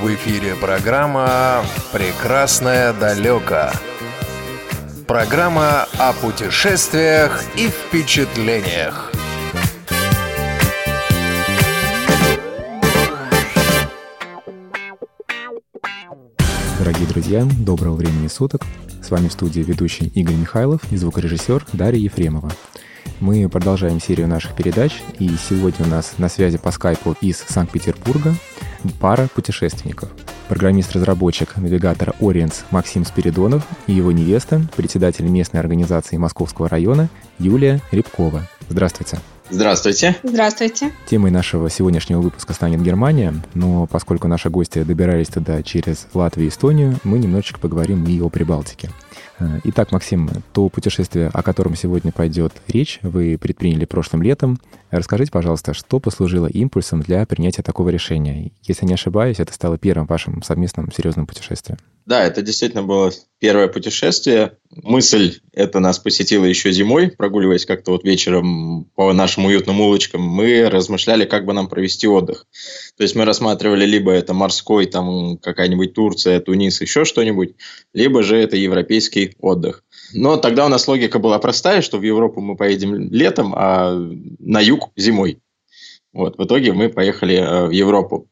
В эфире программа «Прекрасное далеко». Программа о путешествиях и впечатлениях. Дорогие друзья, доброго времени суток. С вами в студии ведущий Игорь Михайлов и звукорежиссер Дарья Ефремова. Мы продолжаем серию наших передач, и сегодня у нас на связи по скайпу из Санкт-Петербурга пара путешественников. Программист-разработчик навигатора Ориенс Максим Спиридонов и его невеста, председатель местной организации Московского района Юлия Рябкова. Здравствуйте. Здравствуйте. Здравствуйте. Темой нашего сегодняшнего выпуска станет Германия, но поскольку наши гости добирались туда через Латвию и Эстонию, мы немножечко поговорим и о Прибалтике. Э, итак, Максим, то путешествие, о котором сегодня пойдет речь, вы предприняли прошлым летом. Расскажите, пожалуйста, что послужило импульсом для принятия такого решения? Если не ошибаюсь, это стало первым вашим совместным серьезным путешествием. Да, это действительно было первое путешествие. Мысль эта нас посетила еще зимой, прогуливаясь как-то вот вечером по нашим уютным улочкам. Мы размышляли, как бы нам провести отдых. То есть мы рассматривали либо это морской, там какая-нибудь Турция, Тунис, еще что-нибудь, либо же это европейский отдых. Но тогда у нас логика была простая, что в Европу мы поедем летом, а на юг зимой. Вот, в итоге мы поехали э, в Европу.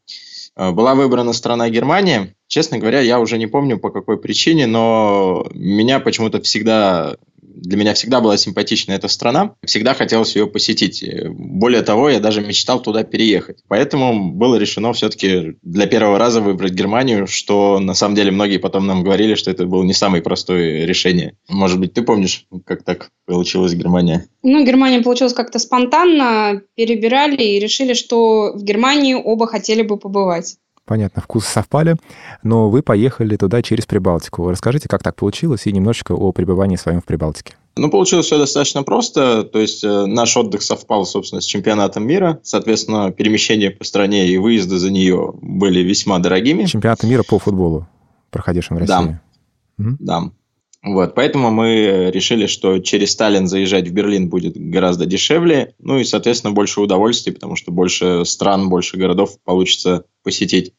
Э, была выбрана страна Германия. Честно говоря, я уже не помню по какой причине, но меня почему-то всегда для меня всегда была симпатична эта страна, всегда хотелось ее посетить. Более того, я даже мечтал туда переехать. Поэтому было решено все-таки для первого раза выбрать Германию, что на самом деле многие потом нам говорили, что это было не самое простое решение. Может быть, ты помнишь, как так получилось Германия? Ну, Германия получилась как-то спонтанно, перебирали и решили, что в Германии оба хотели бы побывать. Понятно, вкусы совпали, но вы поехали туда через Прибалтику. Расскажите, как так получилось, и немножечко о пребывании своем в Прибалтике. Ну, получилось все достаточно просто. То есть э, наш отдых совпал, собственно, с чемпионатом мира. Соответственно, перемещения по стране и выезды за нее были весьма дорогими. Чемпионат мира по футболу, проходившем в России. Да. Угу. Да. Вот, поэтому мы решили, что через Сталин заезжать в Берлин будет гораздо дешевле, ну и, соответственно, больше удовольствий, потому что больше стран, больше городов получится посетить.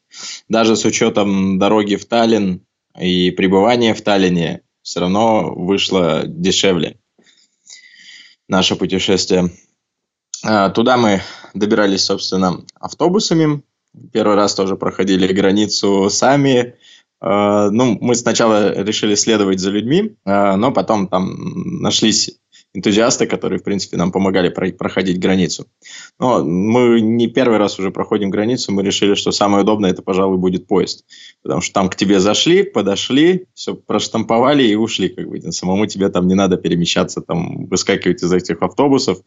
Даже с учетом дороги в Таллин и пребывания в Таллине, все равно вышло дешевле наше путешествие. А, туда мы добирались, собственно, автобусами. Первый раз тоже проходили границу сами, Э, ну, мы сначала решили следовать за людьми, э, но потом там нашлись энтузиасты, которые, в принципе, нам помогали проходить границу. Но мы не первый раз уже проходим границу, мы решили, что самое удобное это, пожалуй, будет поезд. Потому что там к тебе зашли, подошли, все проштамповали и ушли. Как бы. Самому тебе там не надо перемещаться, там, выскакивать из этих автобусов.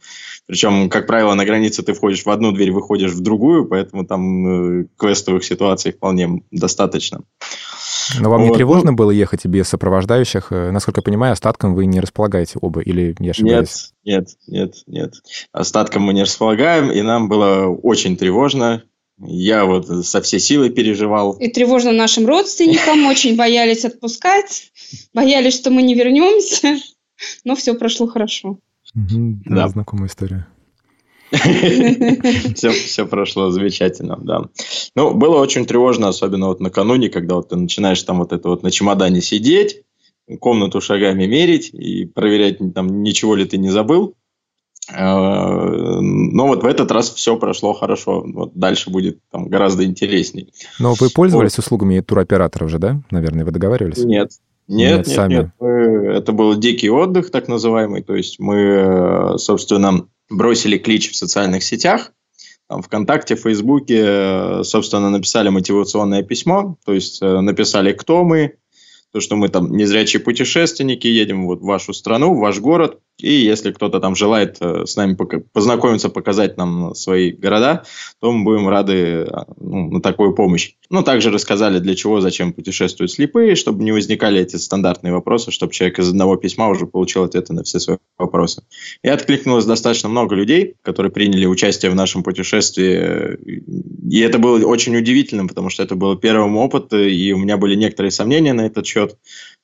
Причем, как правило, на границе ты входишь в одну дверь, выходишь в другую, поэтому там э, квестовых ситуаций вполне достаточно. Но вам вот. не тревожно ну, было ехать без сопровождающих? Э, насколько я понимаю, остатком вы не располагаете оба, или я ошибаюсь? Нет, нет, нет, нет. Остатком мы не располагаем, и нам было очень тревожно. Я вот со всей силы переживал. И тревожно нашим родственникам, очень боялись отпускать, боялись, что мы не вернемся, но все прошло хорошо. Да, знакомая история. все, все прошло замечательно, да. Ну, было очень тревожно, особенно вот накануне, когда вот ты начинаешь там вот это вот на чемодане сидеть, комнату шагами мерить и проверять, там, ничего ли ты не забыл. А, но вот в этот раз все прошло хорошо. Вот дальше будет там гораздо интересней. Но вы пользовались вот. услугами туроператоров же, да? Наверное, вы договаривались? Нет, нет, нет, сами. нет. Мы, это был дикий отдых, так называемый. То есть мы, собственно, бросили клич в социальных сетях, там, ВКонтакте, Фейсбуке, собственно, написали мотивационное письмо, то есть э, написали, кто мы, то, что мы там незрячие путешественники, едем вот в вашу страну, в ваш город, и если кто-то там желает э, с нами познакомиться, показать нам свои города, то мы будем рады а, ну, на такую помощь. Ну, также рассказали, для чего, зачем путешествуют слепые, чтобы не возникали эти стандартные вопросы, чтобы человек из одного письма уже получил ответы на все свои вопросы. И откликнулось достаточно много людей, которые приняли участие в нашем путешествии. И это было очень удивительным, потому что это был первый опыт, и у меня были некоторые сомнения на этот счет.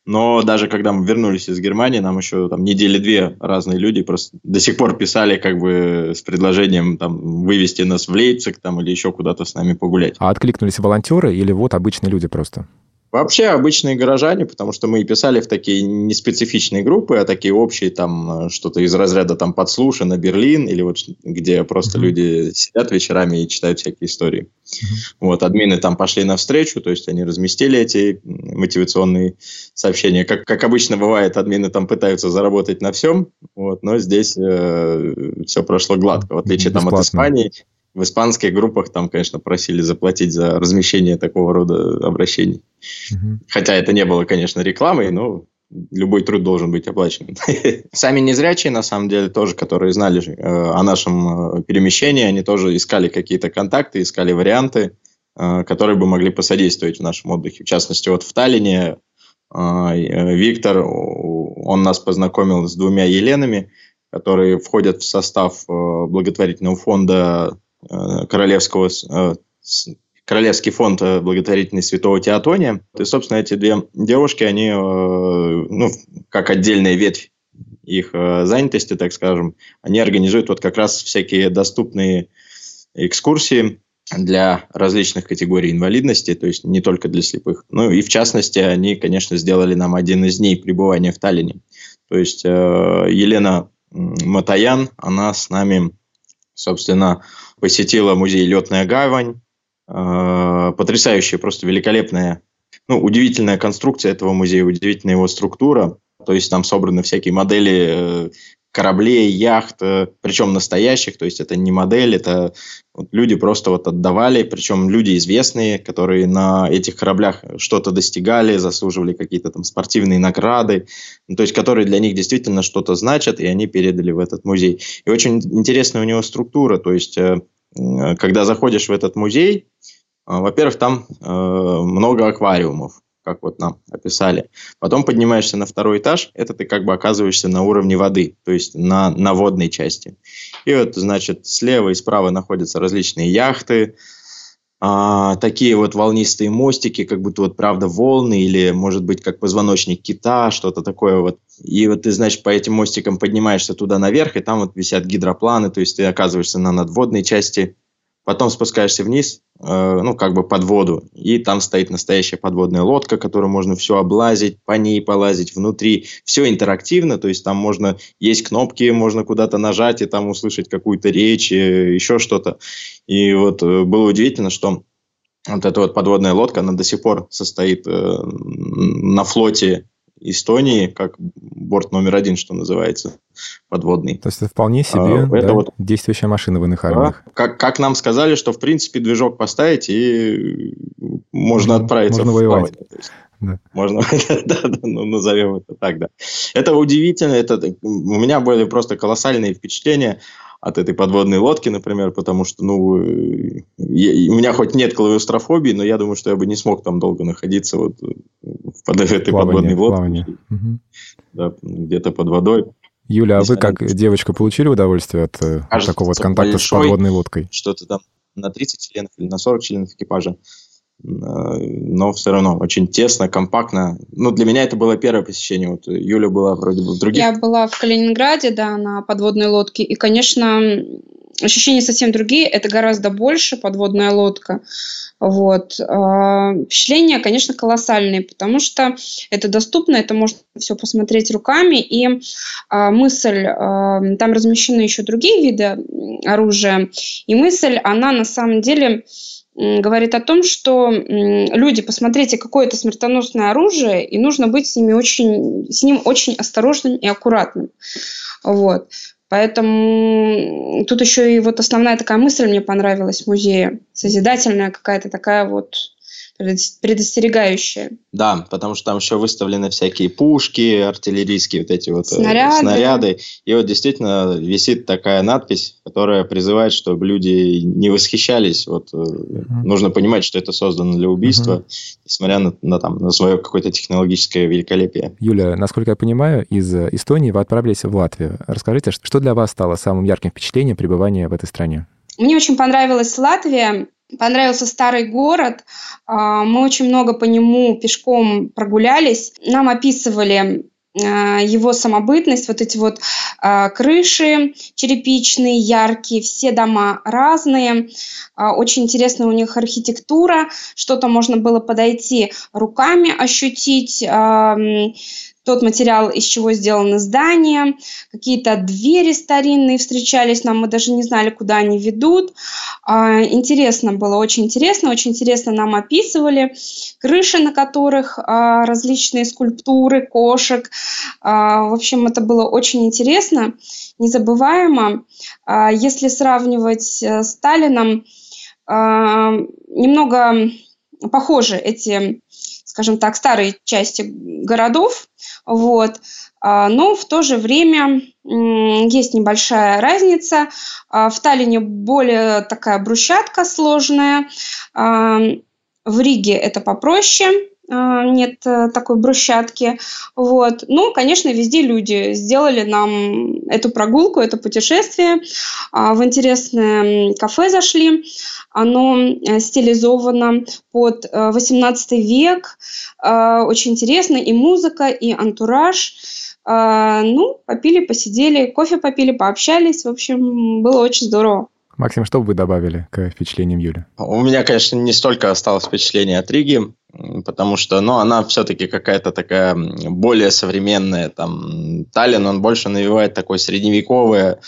Но даже когда мы вернулись из Германии, нам еще там недели две разные люди просто до сих пор писали как бы с предложением там вывести нас в Лейпциг там или еще куда-то с нами погулять. А откликнулись волонтеры или вот обычные люди просто? Вообще обычные горожане, потому что мы и писали в такие неспецифичные группы, а такие общие, там, э, что-то из разряда там подслушано Берлин, или вот где просто mm-hmm. люди сидят вечерами и читают всякие истории. Mm-hmm. Вот, админы там пошли навстречу, то есть они разместили эти мотивационные сообщения. Как, как обычно бывает, админы там пытаются заработать на всем, вот, но здесь э, все прошло гладко, в отличие там от Испании, в испанских группах там, конечно, просили заплатить за размещение такого рода обращений. Угу. Хотя это не было, конечно, рекламой, но любой труд должен быть оплачен. Сами незрячие, на самом деле, тоже, которые знали э, о нашем э, перемещении, они тоже искали какие-то контакты, искали варианты, э, которые бы могли посодействовать в нашем отдыхе. В частности, вот в Таллине Виктор, он нас познакомил с двумя Еленами, которые входят в состав благотворительного фонда Э, королевского э, Королевский фонд э, благотворительный Святого Теотония. И, собственно, эти две девушки, они, ну, как отдельная ветвь их занятости, так скажем, они организуют вот как раз всякие доступные экскурсии для различных категорий инвалидности, то есть не только для слепых. Ну и в частности, они, конечно, сделали нам один из дней пребывания в Таллине. То есть Елена Матаян, она с нами, собственно, посетила музей «Летная гавань». Э, потрясающая, просто великолепная, ну, удивительная конструкция этого музея, удивительная его структура. То есть там собраны всякие модели э, кораблей, яхт, э, причем настоящих, то есть это не модель, это вот люди просто вот отдавали, причем люди известные, которые на этих кораблях что-то достигали, заслуживали какие-то там спортивные награды, ну, то есть которые для них действительно что-то значат, и они передали в этот музей. И очень интересная у него структура, то есть э, когда заходишь в этот музей, э, во-первых, там много аквариумов, как вот нам описали. Потом поднимаешься на второй этаж, это ты как бы оказываешься на уровне воды, то есть на, на водной части. И вот, значит, слева и справа находятся различные яхты, а, такие вот волнистые мостики, как будто вот правда волны, или может быть как позвоночник кита, что-то такое вот. И вот ты, значит, по этим мостикам поднимаешься туда наверх, и там вот висят гидропланы, то есть ты оказываешься на надводной части Потом спускаешься вниз, э, ну, как бы под воду, и там стоит настоящая подводная лодка, которую можно все облазить, по ней полазить внутри. Все интерактивно, то есть там можно, есть кнопки, можно куда-то нажать и там услышать какую-то речь, э, еще что-то. И вот э, было удивительно, что вот эта вот подводная лодка, она до сих пор состоит э, на флоте Эстонии, как борт номер один, что называется, подводный. То есть это вполне себе а, да, это вот, действующая машина в иных армиях. Да, как, как нам сказали, что в принципе движок поставить и можно отправиться можно в воевать. Да. Можно, да, да, ну, назовем это так, да. Это удивительно, это у меня были просто колоссальные впечатления от этой подводной лодки, например, потому что, ну, я, у меня хоть нет клавиострофобии, но я думаю, что я бы не смог там долго находиться вот под этой плавание, подводной лодкой. Угу. Да, где-то под водой. Юля, а вы как девочка получили удовольствие от, Кажется, от такого вот контакта большой, с подводной лодкой? Что-то там на 30 членов или на 40 членов экипажа но все равно очень тесно, компактно. Ну, для меня это было первое посещение. Вот Юля была вроде бы в других. Я была в Калининграде, да, на подводной лодке. И, конечно, ощущения совсем другие. Это гораздо больше подводная лодка. Вот. А, впечатления, конечно, колоссальные, потому что это доступно, это можно все посмотреть руками. И а, мысль, а, там размещены еще другие виды оружия, и мысль, она на самом деле говорит о том, что люди, посмотрите, какое это смертоносное оружие, и нужно быть с, ними очень, с ним очень осторожным и аккуратным. Вот. Поэтому тут еще и вот основная такая мысль мне понравилась в музее, созидательная какая-то такая вот предостерегающее. Да, потому что там еще выставлены всякие пушки, артиллерийские вот эти вот э, снаряды. снаряды. И вот действительно висит такая надпись, которая призывает, чтобы люди не восхищались. Вот угу. нужно понимать, что это создано для убийства, угу. несмотря на, на, там, на свое какое-то технологическое великолепие. Юля, насколько я понимаю, из Эстонии вы отправились в Латвию. Расскажите, что для вас стало самым ярким впечатлением пребывания в этой стране? Мне очень понравилась Латвия понравился старый город. А, мы очень много по нему пешком прогулялись. Нам описывали а, его самобытность, вот эти вот а, крыши черепичные, яркие, все дома разные, очень интересная у них архитектура, что-то можно было подойти руками ощутить, тот материал, из чего сделано здание, какие-то двери старинные встречались нам, мы даже не знали, куда они ведут. А, интересно было, очень интересно, очень интересно нам описывали крыши, на которых а, различные скульптуры, кошек. А, в общем, это было очень интересно, незабываемо. Если сравнивать э, с Сталином, немного похожи эти скажем так, старые части городов, вот. А, но в то же время есть небольшая разница. А, в Таллине более такая брусчатка сложная. А, в Риге это попроще, нет э, такой брусчатки. Вот. Ну, конечно, везде люди сделали нам эту прогулку, это путешествие. В интересное кафе зашли. Оно э, стилизовано под 18 э, век. Э, очень интересно и музыка, и антураж. Ну, попили, посидели, кофе попили, пообщались. В общем, было очень здорово. Максим, что бы вы добавили к впечатлениям Юли? У меня, конечно, не столько осталось впечатление от Риги, потому что, ну, она все-таки какая-то такая более современная. Там Таллин, он больше навевает такое средневековое,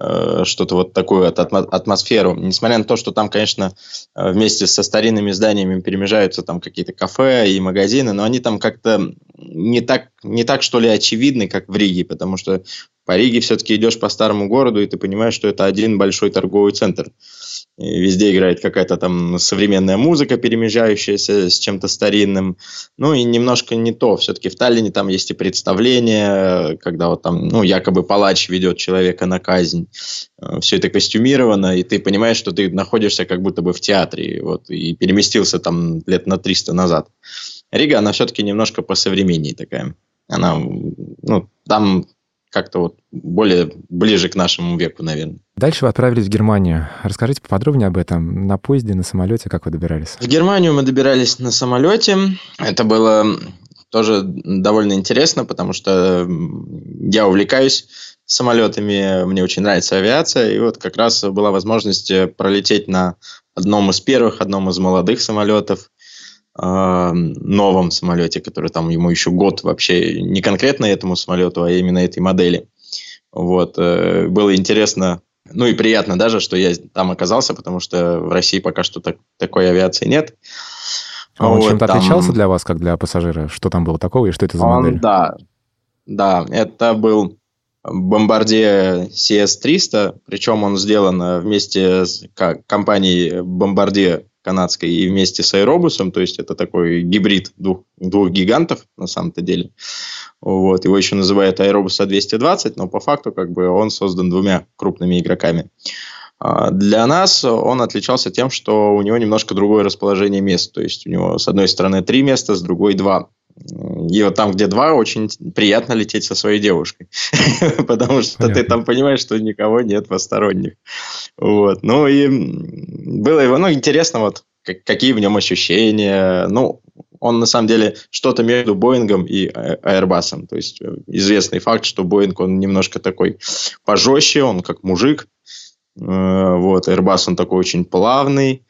Э, что-то вот такую атмосферу. Несмотря на то, что там, конечно, э, вместе со старинными зданиями перемежаются там какие-то кафе и магазины, но они там как-то не так, не так, что ли, очевидны, как в Риге, потому что по Риге все-таки идешь по старому городу, и ты понимаешь, что это один большой торговый центр. Везде играет какая-то там современная музыка, перемежающаяся с чем-то старинным. Ну и немножко не то. Все-таки в Таллине там есть и представление, когда вот там, ну, якобы палач ведет человека на казнь. Э, Все это костюмировано, и ты понимаешь, что ты находишься как будто бы в театре. Вот, и переместился там лет на 300 назад. Рига, она все-таки немножко посовременнее такая. Она, ну, там как-то вот более ближе к нашему веку, наверное. Дальше вы отправились в Германию. Расскажите поподробнее об этом. На поезде, на самолете, как вы добирались? В Германию мы добирались на самолете. Это было тоже довольно интересно, потому что я увлекаюсь самолетами, мне очень нравится авиация, и вот как раз была возможность пролететь на одном из первых, одном из молодых самолетов, э, новом самолете, который там ему еще год вообще не конкретно этому самолету, а именно этой модели. Вот. Э, было интересно, ну и приятно даже, что я там оказался, потому что в России пока что так, такой авиации нет. А он вот, чем-то там... отличался для вас, как для пассажира? Что там было такого и что это за он, модель? Да, да, это был Bombardier CS300, причем он сделан вместе с компанией Bombardier канадской и вместе с аэробусом, то есть это такой гибрид двух, двух гигантов на самом-то деле. Вот, его еще называют аэробус А220, но по факту как бы он создан двумя крупными игроками. А, для нас он отличался тем, что у него немножко другое расположение мест. То есть у него с одной стороны три места, с другой два. И вот там, где два, очень приятно лететь со своей девушкой. Потому что ты там понимаешь, что никого нет посторонних. Вот. Ну и было его, ну, интересно, вот какие в нем ощущения. Ну, он на самом деле что-то между Боингом и Airbus. То есть э, известный факт, что Боинг, он немножко такой пожестче, он как мужик. Э, вот, Airbus, он такой очень плавный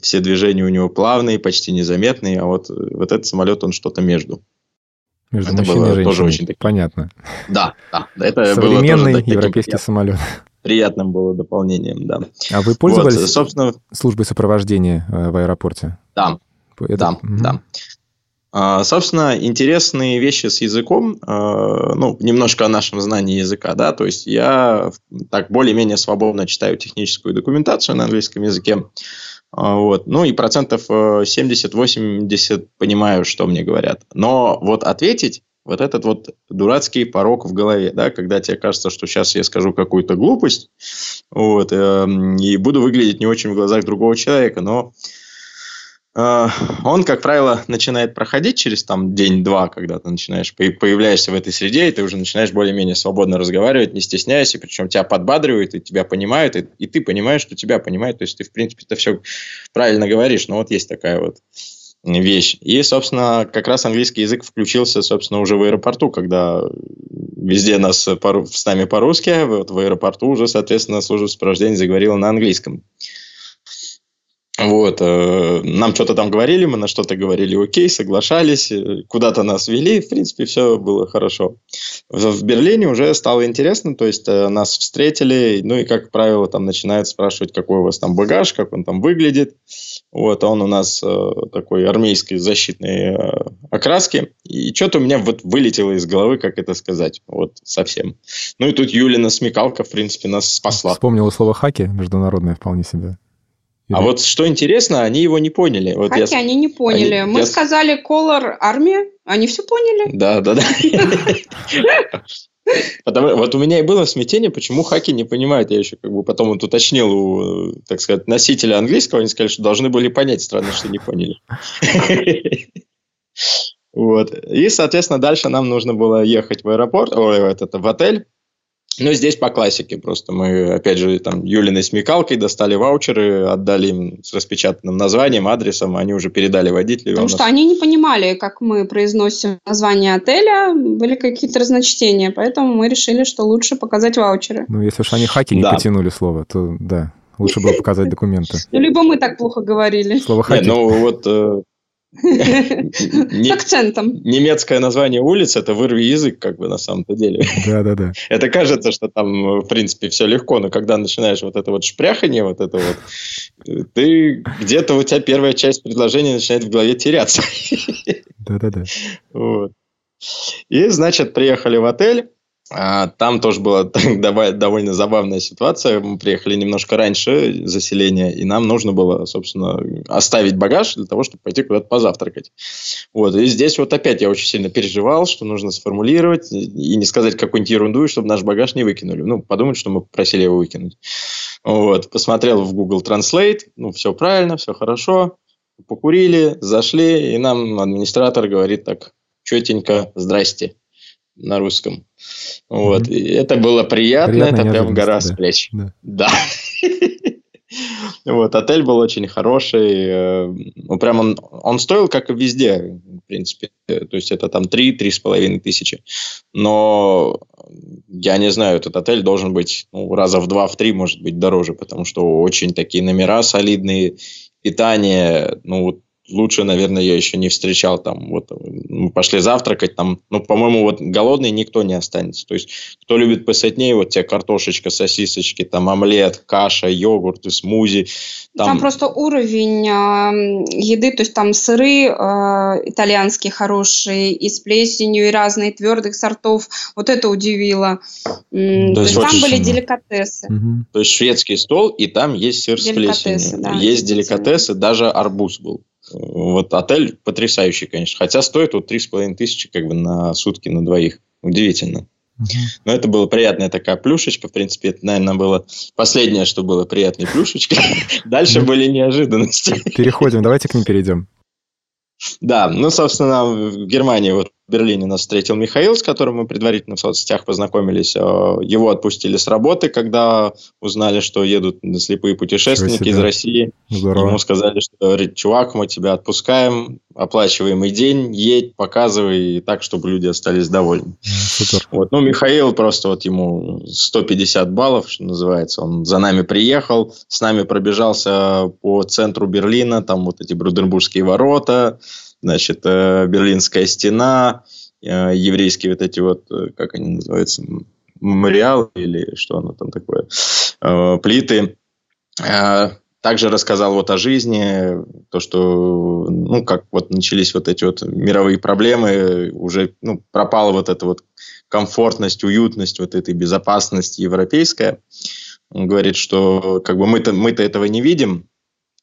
все движения у него плавные, почти незаметные, а вот, вот этот самолет, он что-то между. Между это было и тоже очень Понятно. Да, да. Это Современный было тоже европейский таким, самолет. Приятным было дополнением, да. А вы пользовались вот, собственно... службой сопровождения э, в аэропорте? Да, это... да, угу. да. А, собственно, интересные вещи с языком, а, ну, немножко о нашем знании языка, да, то есть я так более-менее свободно читаю техническую документацию на английском языке, вот. Ну и процентов 70-80 э, понимаю, что мне говорят. Но вот ответить, вот этот вот дурацкий порог в голове, да, когда тебе кажется, что сейчас я скажу какую-то глупость, вот, э, и буду выглядеть не очень в глазах другого человека, но он, как правило, начинает проходить через там день-два, когда ты начинаешь, появляешься в этой среде, и ты уже начинаешь более-менее свободно разговаривать, не стесняясь, и причем тебя подбадривают, и тебя понимают, и, и ты понимаешь, что тебя понимают, то есть ты, в принципе, это все правильно говоришь, но вот есть такая вот вещь. И, собственно, как раз английский язык включился, собственно, уже в аэропорту, когда везде нас по, с нами по-русски, вот в аэропорту уже, соответственно, служба сопровождения заговорила на английском. Вот, э, нам что-то там говорили, мы на что-то говорили окей, соглашались, э, куда-то нас вели, в принципе, все было хорошо. В, Берлине уже стало интересно, то есть э, нас встретили, ну и, как правило, там начинают спрашивать, какой у вас там багаж, как он там выглядит. Вот, он у нас такой армейской защитной окраски. И что-то у меня вот вылетело из головы, как это сказать, вот совсем. Ну и тут Юлина смекалка, в принципе, нас спасла. Вспомнила слово «хаки», международное вполне себе. А вот что интересно, они его не поняли. Вот Хаки я... они не поняли. Они... Мы я... сказали Color армия, они все поняли. Да, да, да. Потому, вот у меня и было смятение, почему хаки не понимают. Я еще как бы потом вот уточнил у, так сказать, носителя английского, они сказали, что должны были понять, странно, что не поняли. Вот. И, соответственно, дальше нам нужно было ехать в аэропорт, ой, в, этот, в отель. Ну, здесь по классике просто. Мы, опять же, там, Юлиной смекалкой достали ваучеры, отдали им с распечатанным названием, адресом, они уже передали водителю. Потому что они не понимали, как мы произносим название отеля, были какие-то разночтения, поэтому мы решили, что лучше показать ваучеры. Ну, если уж они хаки не да. потянули слово, то да, лучше было показать документы. Ну, либо мы так плохо говорили. Слово хаки. Ну, вот э, с акцентом. Немецкое название улиц – это вырви язык, как бы, на самом-то деле. Да-да-да. Это кажется, что там, в принципе, все легко, но когда начинаешь вот это вот шпряхание, вот это вот, ты где-то у тебя первая часть предложения начинает в голове теряться. Да-да-да. Вот. И, значит, приехали в отель, там тоже была довольно забавная ситуация. Мы приехали немножко раньше заселения, и нам нужно было, собственно, оставить багаж для того, чтобы пойти куда-то позавтракать. Вот. И здесь вот опять я очень сильно переживал, что нужно сформулировать и не сказать какую-нибудь ерунду, чтобы наш багаж не выкинули. Ну, подумать, что мы просили его выкинуть. Вот. Посмотрел в Google Translate, ну, все правильно, все хорошо. Покурили, зашли, и нам администратор говорит так, четенько, здрасте на русском. Вот. Mm-hmm. И это было приятно, Приятная это прям гора с плеч. Да. да. Вот, отель был очень хороший. Э, ну, прям он, он стоил, как и везде, в принципе. То есть, это там 3-3,5 тысячи. Но я не знаю, этот отель должен быть ну, раза в два, в три, может быть, дороже, потому что очень такие номера солидные, питание, ну, вот лучше, наверное, я еще не встречал. Там вот мы пошли завтракать, там, ну, по-моему, вот голодный никто не останется. То есть, кто любит посытнее, вот те картошечка, сосисочки, там омлет, каша, йогурт и смузи. Там, там просто уровень э, еды, то есть там сыры э, итальянские хорошие, и с плесенью, и разные твердых сортов. Вот это удивило. То, то есть там были деликатесы. Угу. То есть шведский стол, и там есть сыр с плесенью. Да, есть деликатесы, даже арбуз был. Вот отель потрясающий, конечно. Хотя стоит вот три с половиной тысячи как бы на сутки на двоих. Удивительно. Но это была приятная такая плюшечка. В принципе, это, наверное, было последнее, что было приятной плюшечкой. Дальше были неожиданности. Переходим, давайте к ним перейдем. Да, ну, собственно, в Германии вот Берлине нас встретил Михаил, с которым мы предварительно в соцсетях познакомились. Э, его отпустили с работы, когда узнали, что едут слепые путешественники из России. Здорово. Ему сказали, что, чувак, мы тебя отпускаем, оплачиваемый день, едь, показывай, так, чтобы люди остались довольны. Супер. Вот. Ну, Михаил просто вот ему 150 баллов, что называется. Он за нами приехал, с нами пробежался по центру Берлина, там вот эти Бруденбургские ворота, значит, э, Берлинская стена, э, еврейские вот эти вот, э, как они называются, мемориалы или что оно там такое, плиты. Также рассказал вот о жизни, то, что, ну, как вот начались вот эти вот мировые проблемы, уже, ну, пропала вот эта вот комфортность, уютность, вот этой безопасность европейская. Он говорит, что как бы мы-то, мы-то этого не видим,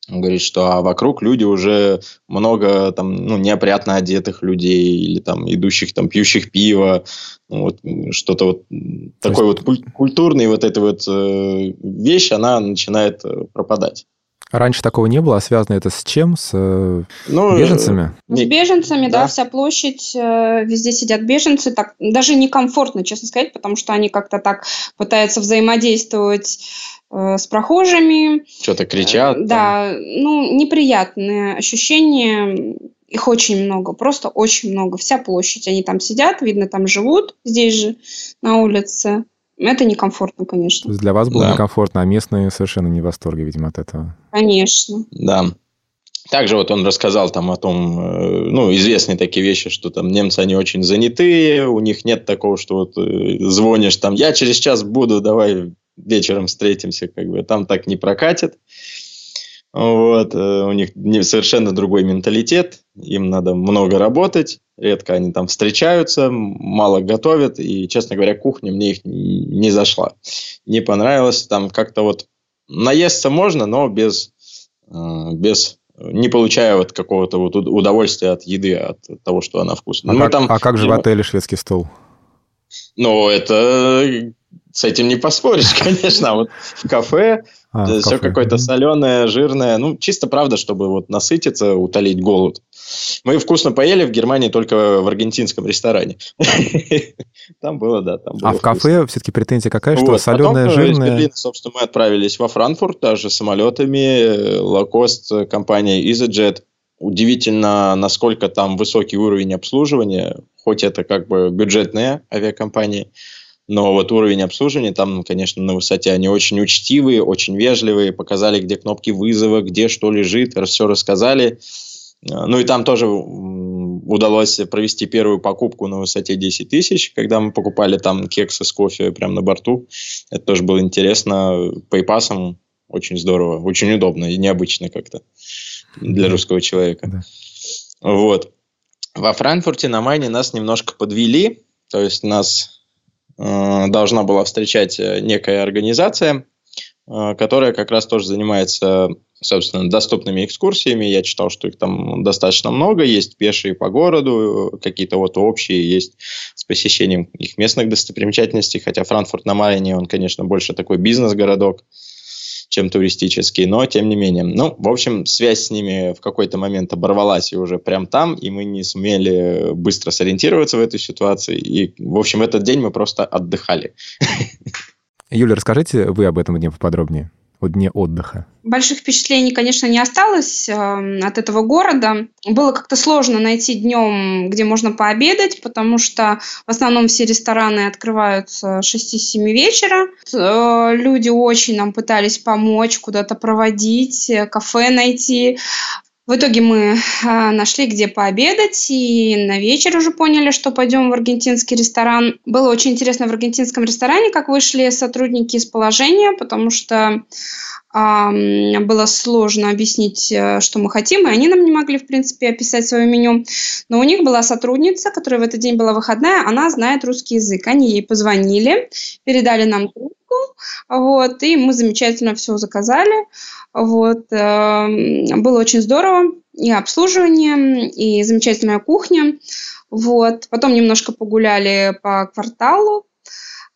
он говорит, что а вокруг люди уже много там, ну, неопрятно одетых людей или там идущих, там, пьющих пиво, ну, вот, что-то вот То такой есть... вот культурный вот эта вот э, вещь, она начинает э, пропадать. Раньше такого не было, а связано это с чем? С э, ну, беженцами? С беженцами, да. да, вся площадь, э, везде сидят беженцы. Так, даже некомфортно, честно сказать, потому что они как-то так пытаются взаимодействовать э, с прохожими. Что-то кричат. Э, да, ну, неприятные ощущения. Их очень много, просто очень много. Вся площадь, они там сидят, видно, там живут, здесь же, на улице. Это некомфортно, конечно. Для вас было да. некомфортно, а местные совершенно не в восторге, видимо, от этого. Конечно. Да. Также вот он рассказал там о том, э, ну, известные такие вещи, что там немцы, они очень занятые, у них нет такого, что вот э, звонишь там, я через час буду, давай вечером встретимся, как бы там так не прокатит. Вот, э, у них совершенно другой менталитет, им надо много работать, редко они там встречаются, мало готовят, и, честно говоря, кухня мне их не зашла. Не понравилось, там как-то вот наесться можно, но без, э, без не получая вот какого-то вот удовольствия от еды, от того, что она вкусная. А, ну, как, там, а как же в отеле шведский стол? Ну, это с этим не поспоришь, конечно. А вот в кафе а, все кафе. какое-то соленое, жирное. Ну, чисто правда, чтобы вот насытиться, утолить голод. Мы вкусно поели в Германии только в аргентинском ресторане. Там было, да, там было А в кафе все-таки претензия какая, что соленое, жирное? Из Берлина, собственно, мы отправились во Франкфурт, даже самолетами, локост компания EasyJet. Удивительно, насколько там высокий уровень обслуживания, хоть это как бы бюджетная авиакомпания, но вот уровень обслуживания там, конечно, на высоте. Они очень учтивые, очень вежливые, показали, где кнопки вызова, где что лежит, все рассказали. А, ну и там тоже удалось провести первую покупку на высоте 10 тысяч, когда мы покупали там кексы с кофе прямо на борту. Это тоже было интересно. Пейпасом очень здорово, очень удобно и необычно как-то для русского человека. Да. Вот. Во Франкфурте на Майне нас немножко подвели, то есть нас должна была встречать э, некая организация, э, которая как раз тоже занимается, собственно, доступными экскурсиями. Я читал, что их там достаточно много. Есть пешие по городу, какие-то вот общие, есть с посещением их местных достопримечательностей. Хотя Франкфурт на Майне, он, конечно, больше такой бизнес-городок чем туристический, но тем не менее. Ну, в общем, связь с ними в какой-то момент оборвалась и уже прям там, и мы не сумели быстро сориентироваться в этой ситуации. И, в общем, этот день мы просто отдыхали. Юля, расскажите вы об этом дне поподробнее о дне отдыха? Больших впечатлений, конечно, не осталось э, от этого города. Было как-то сложно найти днем, где можно пообедать, потому что в основном все рестораны открываются 6-7 вечера. Э, люди очень нам пытались помочь, куда-то проводить, э, кафе найти. В итоге мы а, нашли, где пообедать, и на вечер уже поняли, что пойдем в аргентинский ресторан. Было очень интересно в аргентинском ресторане, как вышли сотрудники из положения, потому что а, было сложно объяснить, э, что мы хотим, и они нам не могли, в принципе, описать свое меню. Но у них была сотрудница, которая в этот день была выходная, она знает русский язык. Они ей позвонили, передали нам трубку, вот, и мы замечательно все заказали. Вот. Эм, было очень здорово. И обслуживание, и замечательная кухня. Вот. Потом немножко погуляли по кварталу.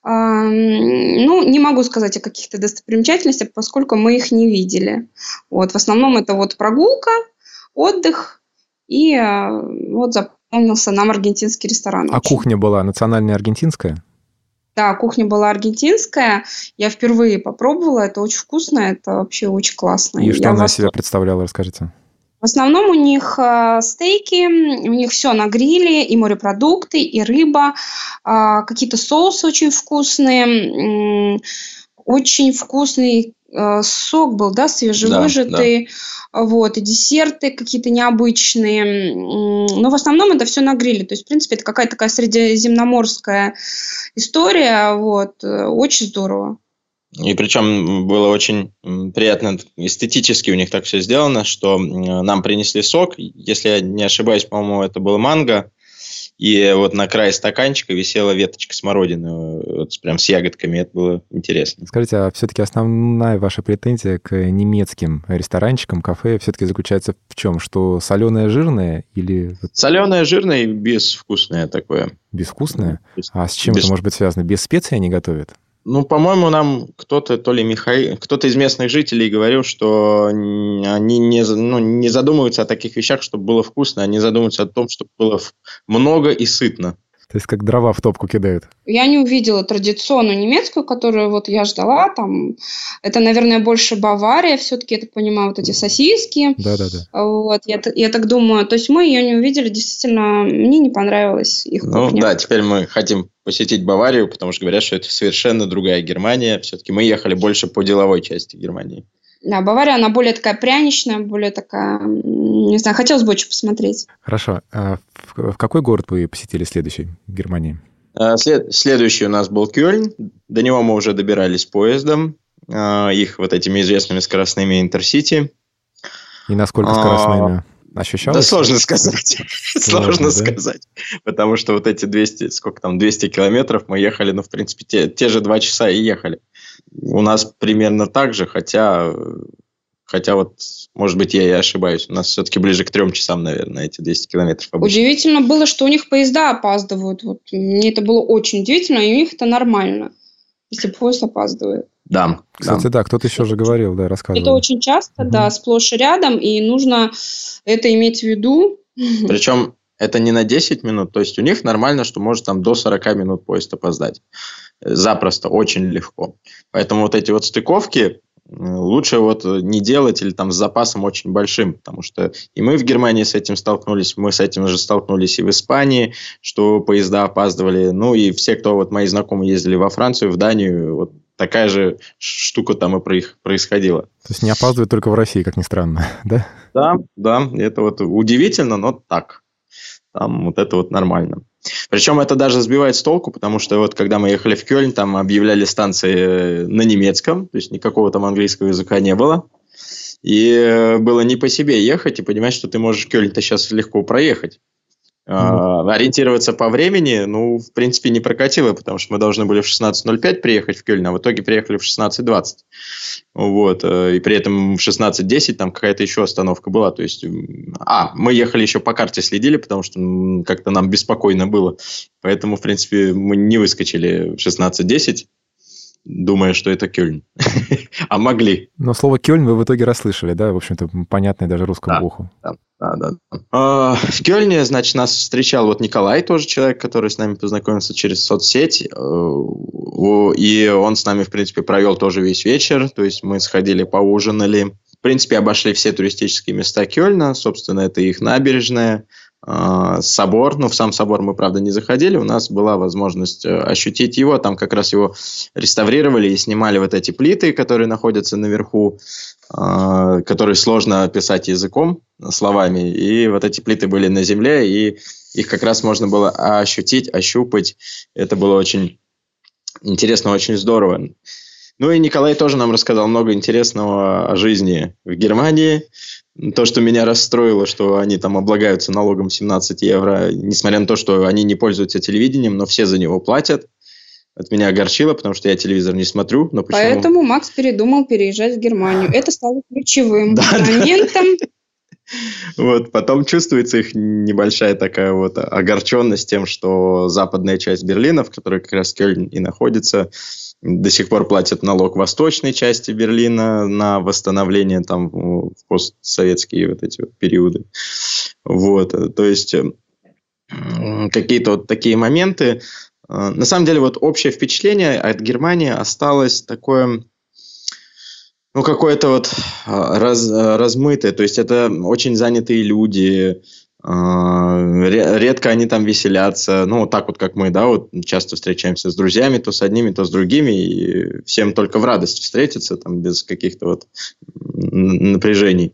Эм, ну, не могу сказать о каких-то достопримечательностях, поскольку мы их не видели. Вот. В основном это вот прогулка, отдых и э, вот запомнился нам аргентинский ресторан. А очень. кухня была национальная аргентинская? Да, кухня была аргентинская. Я впервые попробовала. Это очень вкусно, это вообще очень классно. И что она вас... себя представляла, расскажите. В основном у них э, стейки, у них все на гриле, и морепродукты, и рыба, э, какие-то соусы очень вкусные, очень вкусный сок был, да, свежевыжатый, да, да. вот, и десерты какие-то необычные, но в основном это все на гриле, то есть, в принципе, это какая-то такая средиземноморская история, вот, э, очень здорово. И причем было очень приятно эстетически у них так все сделано, что нам принесли сок, если я не ошибаюсь, по-моему, это был манго, и вот на крае стаканчика висела веточка смородины, вот прям с ягодками. Это было интересно. Скажите, а все-таки основная ваша претензия к немецким ресторанчикам, кафе все-таки заключается в чем? Что соленое, жирное или... Соленое, жирное и безвкусное такое. Безвкусное? Без... А с чем без... это может быть связано? Без специй они готовят? Ну, по-моему, нам кто-то, то ли Михаил, кто-то из местных жителей говорил, что они не, ну, не задумываются о таких вещах, чтобы было вкусно, они задумываются о том, чтобы было много и сытно. То есть как дрова в топку кидают. Я не увидела традиционную немецкую, которую вот я ждала. Там это, наверное, больше Бавария. Все-таки, я так понимаю, вот эти сосиски. Да-да-да. Вот, я, я так думаю. То есть мы ее не увидели. Действительно, мне не понравилась их ну, кухня. да, теперь мы хотим посетить Баварию, потому что говорят, что это совершенно другая Германия. Все-таки мы ехали больше по деловой части Германии. Да, Бавария, она более такая пряничная, более такая, не знаю, хотелось бы очень посмотреть. Хорошо. А в, в какой город вы посетили следующий в Германии? А, след, следующий у нас был Кёльн. До него мы уже добирались поездом. А, их вот этими известными скоростными Интерсити. И насколько скоростными? Ощущалось? Да сложно сказать. Сложно, сказать. Потому что вот эти 200, сколько там, 200 километров мы ехали, ну, в принципе, те, те же два часа и ехали. У нас примерно так же, хотя, хотя вот, может быть, я и ошибаюсь. У нас все-таки ближе к трем часам, наверное, эти 200 километров. Обычно. Удивительно было, что у них поезда опаздывают. Вот, мне это было очень удивительно, и у них это нормально, если поезд опаздывает. Да. Кстати, да, да кто-то еще же говорил, да, рассказывал. Это очень часто, угу. да, сплошь и рядом, и нужно это иметь в виду. Причем это не на 10 минут, то есть у них нормально, что может там до 40 минут поезд опоздать. Запросто, очень легко. Поэтому вот эти вот стыковки лучше вот не делать или там с запасом очень большим, потому что и мы в Германии с этим столкнулись, мы с этим же столкнулись и в Испании, что поезда опаздывали, ну и все, кто вот мои знакомые ездили во Францию, в Данию, вот такая же штука там и происходила. То есть не опаздывает только в России, как ни странно, да? Да, да, это вот удивительно, но так. Там вот это вот нормально. Причем это даже сбивает с толку, потому что вот когда мы ехали в Кёльн, там объявляли станции э, на немецком, то есть никакого там английского языка не было. И э, было не по себе ехать и понимать, что ты можешь Кёльн-то сейчас легко проехать. Mm-hmm. ориентироваться по времени, ну, в принципе, не прокатило, потому что мы должны были в 16.05 приехать в Кёльн, а в итоге приехали в 16.20. Вот, э, и при этом в 16.10 там какая-то еще остановка была, то есть, а, мы ехали еще по карте следили, потому что как-то нам беспокойно было, поэтому, в принципе, мы не выскочили в 16.10, думая, что это Кёльн. а могли. Но слово Кёльн вы в итоге расслышали, да? В общем-то, понятное даже русскому да, уху. Да, да, да. А, в Кёльне, значит, нас встречал вот Николай, тоже человек, который с нами познакомился через соцсеть. Э, и он с нами, в принципе, провел тоже весь вечер. То есть мы сходили, поужинали. В принципе, обошли все туристические места Кёльна. Собственно, это их набережная, собор, ну, в сам собор мы, правда, не заходили, у нас была возможность э, ощутить его, там как раз его реставрировали и снимали вот эти плиты, которые находятся наверху, а, которые сложно описать языком, словами, и вот эти плиты были на земле, и их как раз можно было ощутить, ощупать, это было очень интересно, очень здорово. Ну и Николай тоже нам рассказал много интересного о жизни в Германии, то, что меня расстроило, что они там облагаются налогом 17 евро, несмотря на то, что они не пользуются телевидением, но все за него платят. Это меня огорчило, потому что я телевизор не смотрю. Но почему... Поэтому Макс передумал переезжать в Германию. Это стало ключевым моментом. Вот, потом чувствуется их небольшая такая вот огорченность тем, что западная часть Берлина, в которой как раз Кёльн и находится, до сих пор платят налог восточной части Берлина на восстановление там в постсоветские вот эти вот периоды. Вот, то есть какие-то вот такие моменты. На самом деле вот общее впечатление от Германии осталось такое, ну какое-то вот раз, размытое. То есть это очень занятые люди, редко они там веселятся, ну, вот так вот, как мы, да, вот часто встречаемся с друзьями, то с одними, то с другими, и всем только в радость встретиться, там, без каких-то вот напряжений.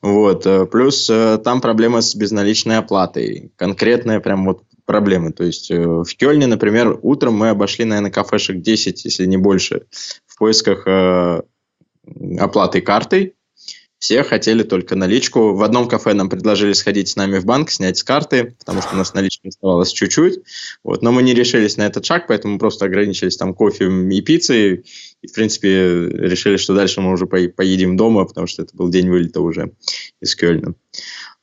Вот. Э, плюс э, там проблема с безналичной оплатой, конкретная прям вот проблема. То есть э, в Кёльне, например, утром мы обошли, наверное, кафешек 10, если не больше, в поисках оплаты картой, все хотели только наличку. В одном кафе нам предложили сходить с нами в банк, снять с карты, потому что у нас налички оставалось чуть-чуть. Вот. Но мы не решились на этот шаг, поэтому просто ограничились там кофе и пиццей. И, в принципе, решили, что дальше мы уже поедем дома, потому что это был день вылета уже из Кёльна.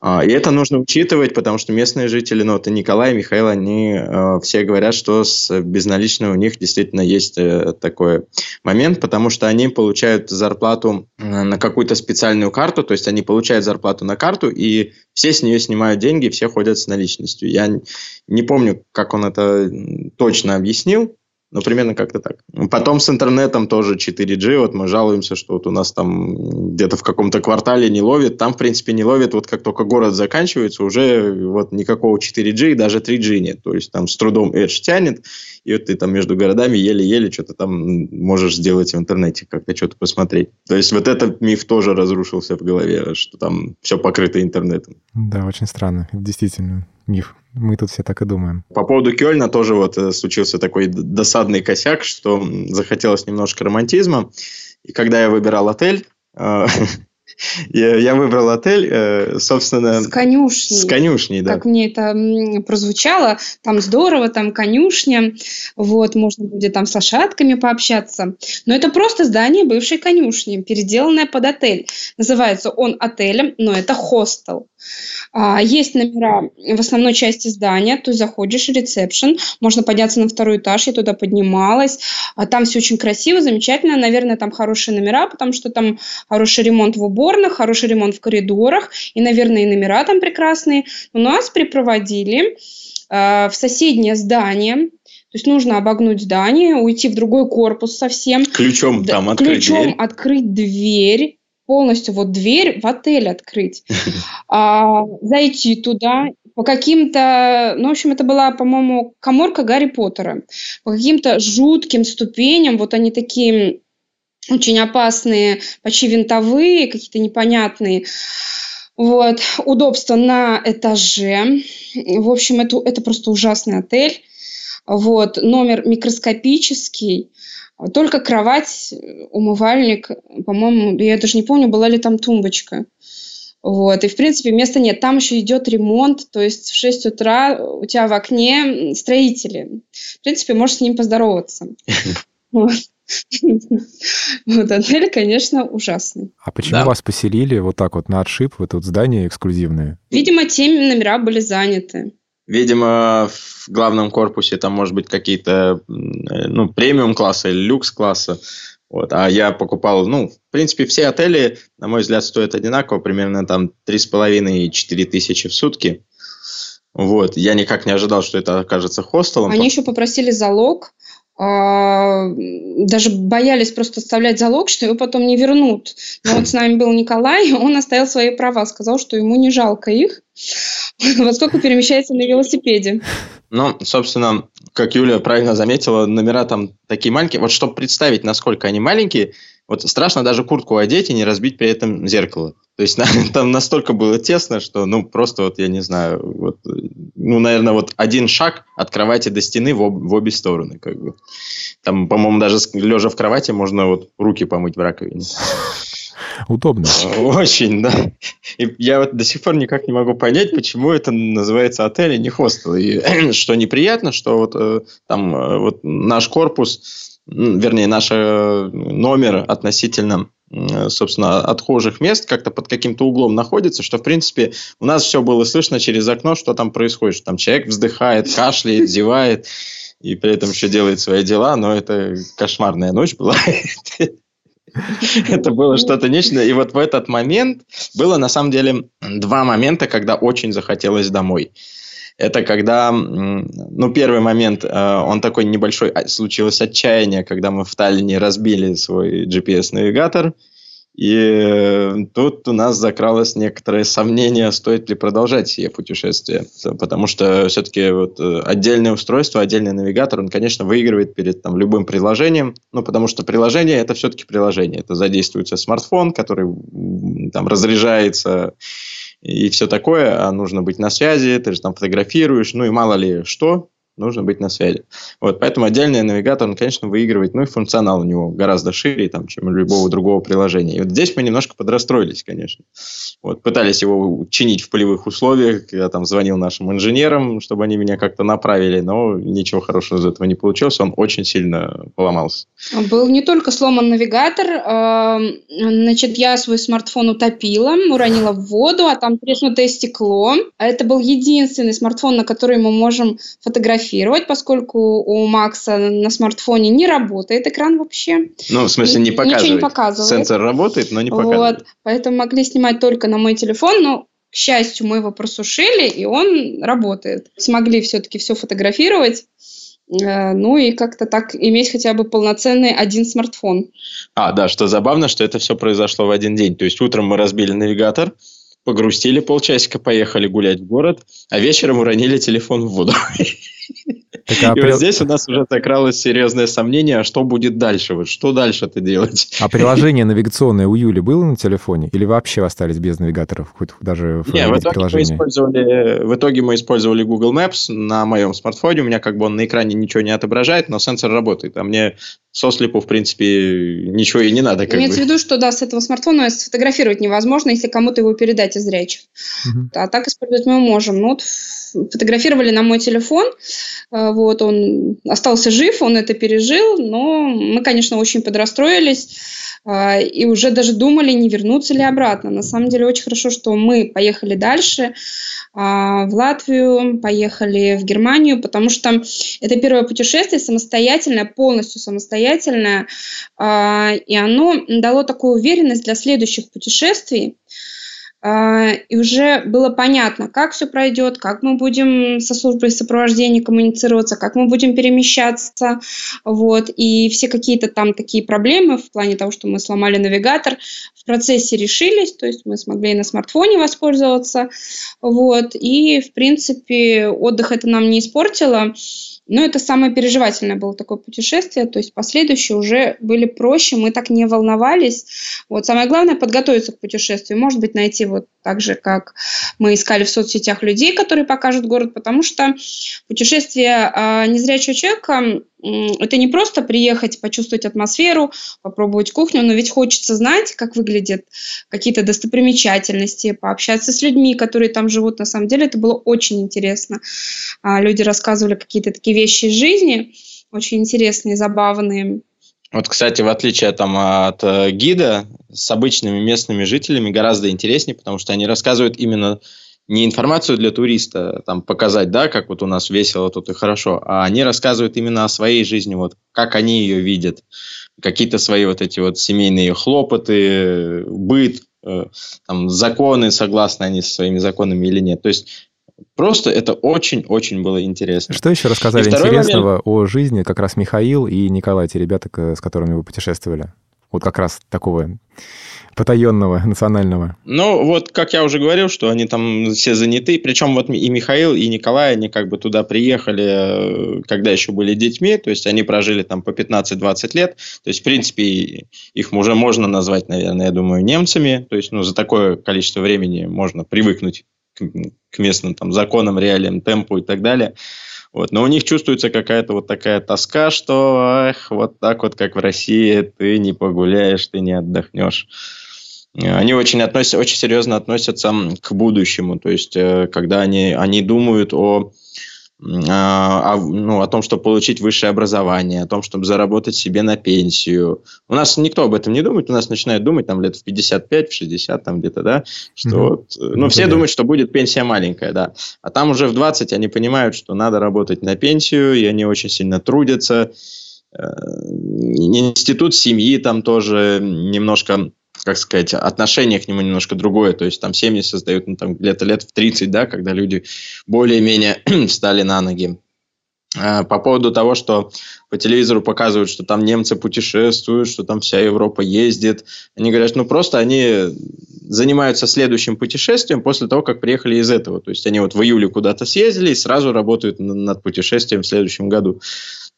А, и это нужно учитывать, потому что местные жители, ну, это Николай Михаил, они э, все говорят, что с безналичной у них действительно есть э, такой момент, потому что они получают зарплату на какую-то специальную карту, то есть они получают зарплату на карту, и все с нее снимают деньги, все ходят с наличностью. Я не помню, как он это точно объяснил, ну, примерно как-то так. Потом с интернетом тоже 4G. Вот мы жалуемся, что вот у нас там где-то в каком-то квартале не ловит. Там, в принципе, не ловит. Вот как только город заканчивается, уже вот никакого 4G и даже 3G нет. То есть там с трудом Edge тянет. И вот ты там между городами еле-еле что-то там можешь сделать в интернете, как-то что-то посмотреть. То есть вот этот миф тоже разрушился в голове, что там все покрыто интернетом. Да, очень странно. Действительно, миф. Мы тут все так и думаем. По поводу Кёльна тоже вот э, случился такой досадный косяк, что захотелось немножко романтизма. И когда я выбирал отель, э, я, я выбрал отель, э, собственно... С конюшней. С конюшней, да. Как мне это прозвучало. Там здорово, там конюшня. Вот, можно будет там с лошадками пообщаться. Но это просто здание бывшей конюшни, переделанное под отель. Называется он отелем, но это хостел. А, есть номера в основной части здания, то есть заходишь, ресепшн, можно подняться на второй этаж, я туда поднималась, а там все очень красиво, замечательно, наверное, там хорошие номера, потому что там хороший ремонт в уборных, хороший ремонт в коридорах, и, наверное, и номера там прекрасные. У нас припроводили э, в соседнее здание, то есть нужно обогнуть здание, уйти в другой корпус совсем. Ключом там открыть Ключом дверь. открыть дверь полностью вот дверь в отель открыть, а, зайти туда по каким-то, ну, в общем, это была, по-моему, коморка Гарри Поттера, по каким-то жутким ступеням, вот они такие очень опасные, почти винтовые, какие-то непонятные. Вот, удобство на этаже. В общем, это, это просто ужасный отель. Вот, номер микроскопический. Только кровать, умывальник, по-моему, я даже не помню, была ли там тумбочка. Вот, и, в принципе, места нет. Там еще идет ремонт, то есть в 6 утра у тебя в окне строители. В принципе, можешь с ним поздороваться. Вот. Вот отель, конечно, ужасный. А почему вас поселили вот так вот на отшиб в это здание эксклюзивное? Видимо, те номера были заняты. Видимо, в главном корпусе там может быть какие-то ну, премиум класса или люкс класса. Вот. А я покупал, ну, в принципе, все отели, на мой взгляд, стоят одинаково, примерно там 3,5 и 4 тысячи в сутки. Вот. Я никак не ожидал, что это окажется хостелом. Они еще попросили залог, даже боялись просто оставлять залог, что его потом не вернут. Но вот с нами был Николай, он оставил свои права, сказал, что ему не жалко их, поскольку перемещается на велосипеде. Ну, собственно, как Юля правильно заметила, номера там такие маленькие. Вот чтобы представить, насколько они маленькие, вот страшно даже куртку одеть и не разбить при этом зеркало. То есть там настолько было тесно, что, ну, просто вот, я не знаю, вот, ну, наверное, вот один шаг от кровати до стены в, об, в обе стороны, как бы. Там, по-моему, даже лежа в кровати можно вот руки помыть в раковине. Удобно. Очень, да. И я вот до сих пор никак не могу понять, почему это называется отель, а не хостел. И что неприятно, что вот э, там э, вот наш корпус вернее, наш э, номер относительно собственно, отхожих мест как-то под каким-то углом находится, что, в принципе, у нас все было слышно через окно, что там происходит, что там человек вздыхает, кашляет, зевает, и при этом еще делает свои дела, но это кошмарная ночь была. Это было что-то нечто. И вот в этот момент было, на самом деле, два момента, когда очень захотелось домой это когда, ну, первый момент, э, он такой небольшой, а, случилось отчаяние, когда мы в Таллине разбили свой GPS-навигатор, и э, тут у нас закралось некоторое сомнение, стоит ли продолжать сие путешествие. Потому что все-таки вот э, отдельное устройство, отдельный навигатор, он, конечно, выигрывает перед там, любым приложением. Ну, потому что приложение – это все-таки приложение. Это задействуется смартфон, который там разряжается и все такое, а нужно быть на связи, ты же там фотографируешь, ну и мало ли что. Нужно быть на связи. Вот, поэтому отдельный навигатор, он, конечно, выигрывает, ну и функционал у него гораздо шире, там, чем у любого другого приложения. И вот здесь мы немножко подрастроились, конечно. Вот, пытались его чинить в полевых условиях, я там звонил нашим инженерам, чтобы они меня как-то направили, но ничего хорошего из этого не получилось, он очень сильно поломался. Был не только сломан навигатор, а, значит, я свой смартфон утопила, уронила в воду, а там треснутое стекло. А это был единственный смартфон, на который мы можем фотографировать, поскольку у Макса на смартфоне не работает экран вообще. Ну, в смысле, не показывает. Ничего не показывает. Сенсор работает, но не показывает. Вот, поэтому могли снимать только на мой телефон, но к счастью, мы его просушили, и он работает. Смогли все-таки все фотографировать. Э, ну и как-то так иметь хотя бы полноценный один смартфон. А, да, что забавно, что это все произошло в один день. То есть утром мы разбили навигатор, погрустили полчасика, поехали гулять в город, а вечером уронили телефон в воду. Так, а и при... вот здесь у нас уже закралось серьезное сомнение, а что будет дальше? Вот что дальше-то делать? А приложение навигационное у Юли было на телефоне? Или вообще остались без навигаторов? Хоть даже в Не, в итоге, мы использовали, в итоге мы использовали Google Maps на моем смартфоне. У меня как бы он на экране ничего не отображает, но сенсор работает. А мне сослепу, в принципе, ничего и не надо. Как Имеется бы. в виду, что да, с этого смартфона сфотографировать невозможно, если кому-то его передать из зрячих. Угу. А так использовать мы можем. Ну, вот фотографировали на мой телефон, вот, он остался жив, он это пережил, но мы, конечно, очень подрастроились э, и уже даже думали, не вернуться ли обратно. На самом деле очень хорошо, что мы поехали дальше э, в Латвию, поехали в Германию, потому что это первое путешествие самостоятельное, полностью самостоятельное, и оно дало такую уверенность для следующих путешествий, а, и уже было понятно, как все пройдет, как мы будем со службой сопровождения коммуницироваться, как мы будем перемещаться, вот, и все какие-то там такие проблемы в плане того, что мы сломали навигатор, в процессе решились, то есть мы смогли на смартфоне воспользоваться, вот, и, в принципе, отдых это нам не испортило, но это самое переживательное было такое путешествие, то есть последующие уже были проще, мы так не волновались. Вот самое главное подготовиться к путешествию, может быть найти вот так же, как мы искали в соцсетях людей, которые покажут город, потому что путешествие э, незрячего человека это не просто приехать, почувствовать атмосферу, попробовать кухню, но ведь хочется знать, как выглядят какие-то достопримечательности, пообщаться с людьми, которые там живут. На самом деле это было очень интересно. А, люди рассказывали какие-то такие вещи из жизни, очень интересные, забавные. Вот, кстати, в отличие там, от э, гида, с обычными местными жителями гораздо интереснее, потому что они рассказывают именно не информацию для туриста там показать, да, как вот у нас весело тут и хорошо, а они рассказывают именно о своей жизни, вот как они ее видят, какие-то свои вот эти вот семейные хлопоты, быт, э, там законы, согласны они со своими законами или нет. То есть Просто это очень-очень было интересно. Что еще рассказали интересного момент... о жизни как раз Михаил и Николай, те ребята, с которыми вы путешествовали? Вот как раз такого потаенного, национального. Ну, вот, как я уже говорил, что они там все заняты. Причем вот и Михаил, и Николай, они как бы туда приехали, э, когда еще были детьми. То есть, они прожили там по 15-20 лет. То есть, в принципе, их уже можно назвать, наверное, я думаю, немцами. То есть, ну, за такое количество времени можно привыкнуть к местным там законам, реалиям, темпу и так далее. Вот. Но у них чувствуется какая-то вот такая тоска, что эх, вот так вот, как в России, ты не погуляешь, ты не отдохнешь. Они очень, относятся, очень серьезно относятся к будущему. То есть, э, когда они, они думают о о, ну, о том, чтобы получить высшее образование, о том, чтобы заработать себе на пенсию. У нас никто об этом не думает, у нас начинают думать там лет в 55, в 60 там где-то, да, что mm-hmm. вот, э, ну, все думают, что будет пенсия маленькая, да, а там уже в 20 они понимают, что надо работать на пенсию, и они очень сильно трудятся. Э, институт семьи там тоже немножко как сказать, отношение к нему немножко другое. То есть там семьи создают ну, там, где-то лет в 30, да, когда люди более-менее встали на ноги. А, по поводу того, что по телевизору показывают, что там немцы путешествуют, что там вся Европа ездит. Они говорят, ну просто они занимаются следующим путешествием после того, как приехали из этого. То есть они вот в июле куда-то съездили и сразу работают над путешествием в следующем году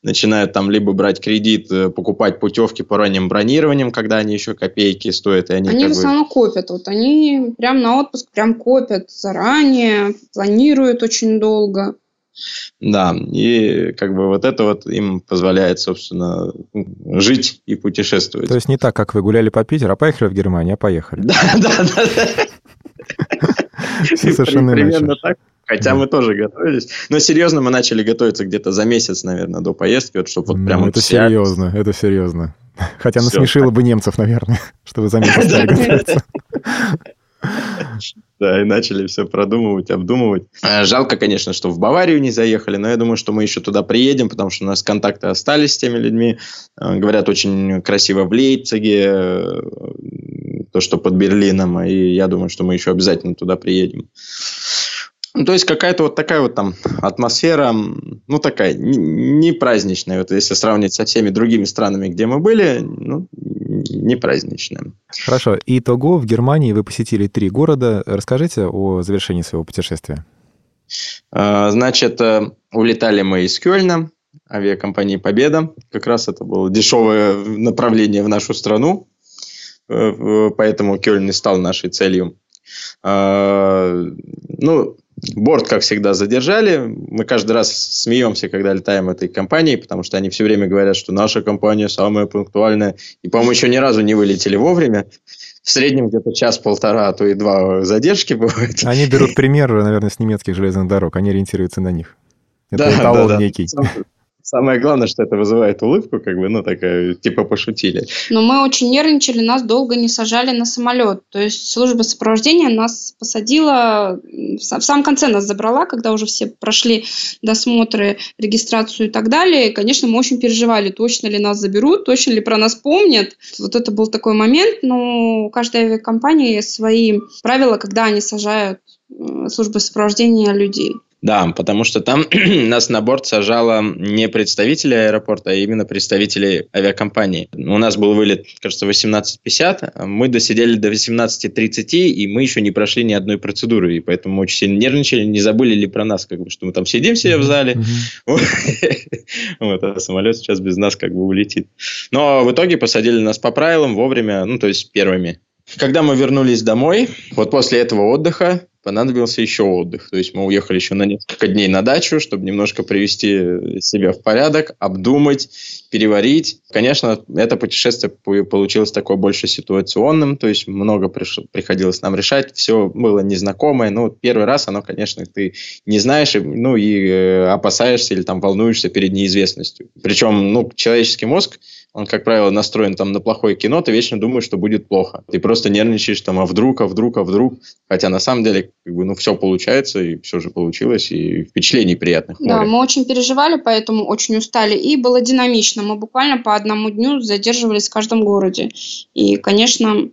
начинают там либо брать кредит, э, покупать путевки по ранним бронированиям, когда они еще копейки стоят. И они они в основном бы... копят. Вот они прям на отпуск прям копят заранее, планируют очень долго. Да, и как бы вот это вот им позволяет, собственно, жить и путешествовать. То есть не так, как вы гуляли по Питеру, а поехали в Германию, а поехали. Да, да, да. Все совершенно Примерно так. Хотя мы тоже готовились. Но серьезно мы начали готовиться где-то за месяц, наверное, до поездки, вот, чтобы вот прям... Ну, это серьезно, это серьезно. Хотя насмешило бы немцев, наверное, чтобы за месяц стали готовиться. Да, и начали все продумывать, обдумывать. Э, жалко, конечно, что в Баварию не заехали, но я думаю, что мы еще туда приедем, потому что у нас контакты остались с теми людьми. Э, говорят, очень красиво в Лейпциге, э, то, что под Берлином, и я думаю, что мы еще обязательно туда приедем. Ну, то есть какая-то вот такая вот там атмосфера, ну, такая, не праздничная. Вот если сравнить со всеми другими странами, где мы были, ну, не праздничная. Хорошо. Итого в Германии вы посетили три города. Расскажите о завершении своего путешествия. А, значит, э, улетали мы из Кёльна, авиакомпании «Победа». Как раз это было дешевое направление в нашу страну, э, поэтому Кёльн и стал нашей целью. А, ну, Борт, как всегда, задержали. Мы каждый раз смеемся, когда летаем этой компанией, потому что они все время говорят, что наша компания самая пунктуальная. И, по-моему, еще ни разу не вылетели вовремя. В среднем где-то час-полтора, а то и два задержки бывают. Они берут пример, наверное, с немецких железных дорог. Они ориентируются на них. Это да, эталон да, да. некий. Самое главное, что это вызывает улыбку, как бы, ну, такая, типа, пошутили. Но мы очень нервничали, нас долго не сажали на самолет. То есть служба сопровождения нас посадила, в самом конце нас забрала, когда уже все прошли досмотры, регистрацию и так далее. И, конечно, мы очень переживали, точно ли нас заберут, точно ли про нас помнят. Вот это был такой момент, но у каждой авиакомпании свои правила, когда они сажают э, службы сопровождения людей. Да, потому что там нас на борт сажало не представители аэропорта, а именно представители авиакомпании. У нас был вылет, кажется, 18.50, а мы досидели до 18.30, и мы еще не прошли ни одной процедуры, и поэтому очень сильно нервничали, не забыли ли про нас, как бы, что мы там сидим все в зале, вот, а самолет сейчас без нас как бы улетит. Но в итоге посадили нас по правилам вовремя, ну, то есть первыми. Когда мы вернулись домой, вот после этого отдыха, понадобился еще отдых. То есть мы уехали еще на несколько дней на дачу, чтобы немножко привести себя в порядок, обдумать, переварить. Конечно, это путешествие получилось такое больше ситуационным, то есть много приходилось нам решать, все было незнакомое. Ну, первый раз оно, конечно, ты не знаешь, ну и э, опасаешься или там волнуешься перед неизвестностью. Причем, ну, человеческий мозг, он, как правило, настроен там на плохое кино, ты вечно думаешь, что будет плохо. Ты просто нервничаешь там, а вдруг, а вдруг, а вдруг. Хотя на самом деле, как бы, ну, все получается, и все же получилось, и впечатлений приятных. Да, море. мы очень переживали, поэтому очень устали, и было динамично. Мы буквально по одному дню задерживались в каждом городе. И, конечно,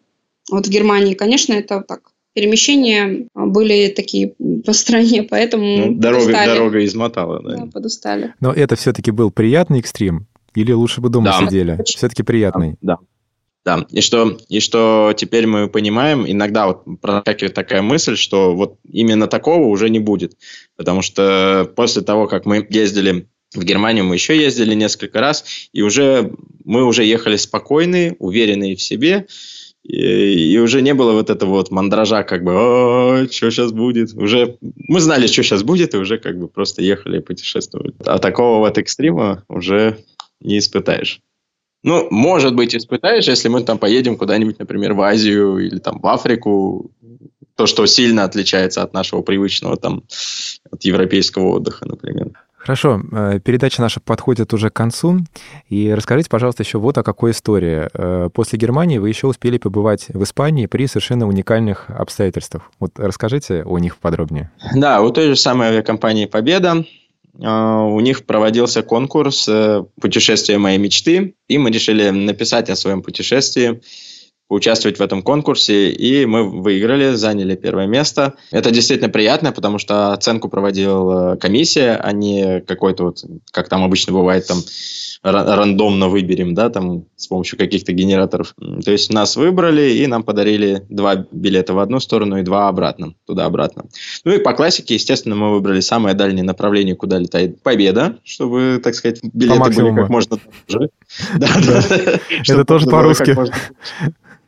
вот в Германии, конечно, это так перемещения были такие по стране, поэтому ну, дорога, дорога измотала, да. да, подустали. Но это все-таки был приятный экстрим, или лучше бы дома да. сидели? Все-таки приятный. Да. Да, и что, и что теперь мы понимаем, иногда вот проскакивает такая мысль, что вот именно такого уже не будет. Потому что после того, как мы ездили в Германию, мы еще ездили несколько раз, и уже мы уже ехали спокойные, уверенные в себе, и, и уже не было вот этого вот мандража, как бы, а, что сейчас будет. Уже мы знали, что сейчас будет, и уже как бы просто ехали и путешествовали. А такого вот экстрима уже не испытаешь. Ну, может быть, испытаешь, если мы там поедем куда-нибудь, например, в Азию или там в Африку, то, что сильно отличается от нашего привычного там, от европейского отдыха, например. Хорошо, э, передача наша подходит уже к концу. И расскажите, пожалуйста, еще вот о какой истории. Э, после Германии вы еще успели побывать в Испании при совершенно уникальных обстоятельствах. Вот расскажите о них подробнее. Да, у той же самой авиакомпании «Победа» у них проводился конкурс э, «Путешествие моей мечты», и мы решили написать о своем путешествии, поучаствовать в этом конкурсе, и мы выиграли, заняли первое место. Это действительно приятно, потому что оценку проводила комиссия, а не какой-то вот, как там обычно бывает, там рандомно выберем, да, там с помощью каких-то генераторов. То есть нас выбрали и нам подарили два билета в одну сторону и два обратно, туда-обратно. Ну и по классике, естественно, мы выбрали самое дальнее направление, куда летает Победа, чтобы, так сказать, билеты были как можно дороже. Это тоже по-русски.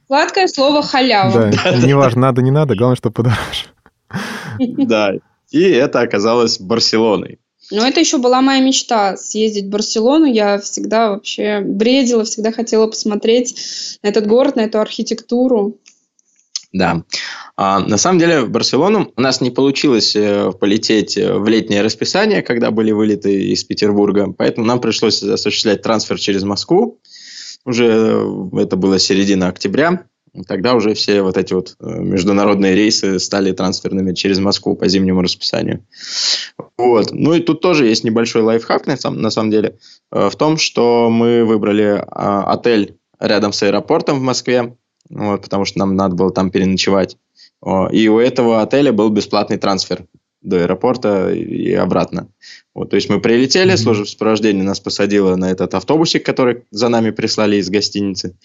Сладкое слово халява. Да, неважно, надо, не надо, главное, чтобы подороже. Да, и это оказалось Барселоной. Но это еще была моя мечта съездить в Барселону. Я всегда вообще бредила, всегда хотела посмотреть на этот город, на эту архитектуру. Да. А, на самом деле в Барселону у нас не получилось э, полететь э, в летнее расписание, когда были вылеты из Петербурга, поэтому нам пришлось осуществлять трансфер через Москву. Уже э, это было середина октября. Тогда уже все вот эти вот международные рейсы стали трансферными через Москву по зимнему расписанию. Вот. Ну и тут тоже есть небольшой лайфхак на на самом деле в том, что мы выбрали а, отель рядом с аэропортом в Москве, вот, потому что нам надо было там переночевать. И у этого отеля был бесплатный трансфер до аэропорта и обратно. Вот, то есть мы прилетели, mm-hmm. служба сопровождения нас посадила на этот автобусик, который за нами прислали из гостиницы.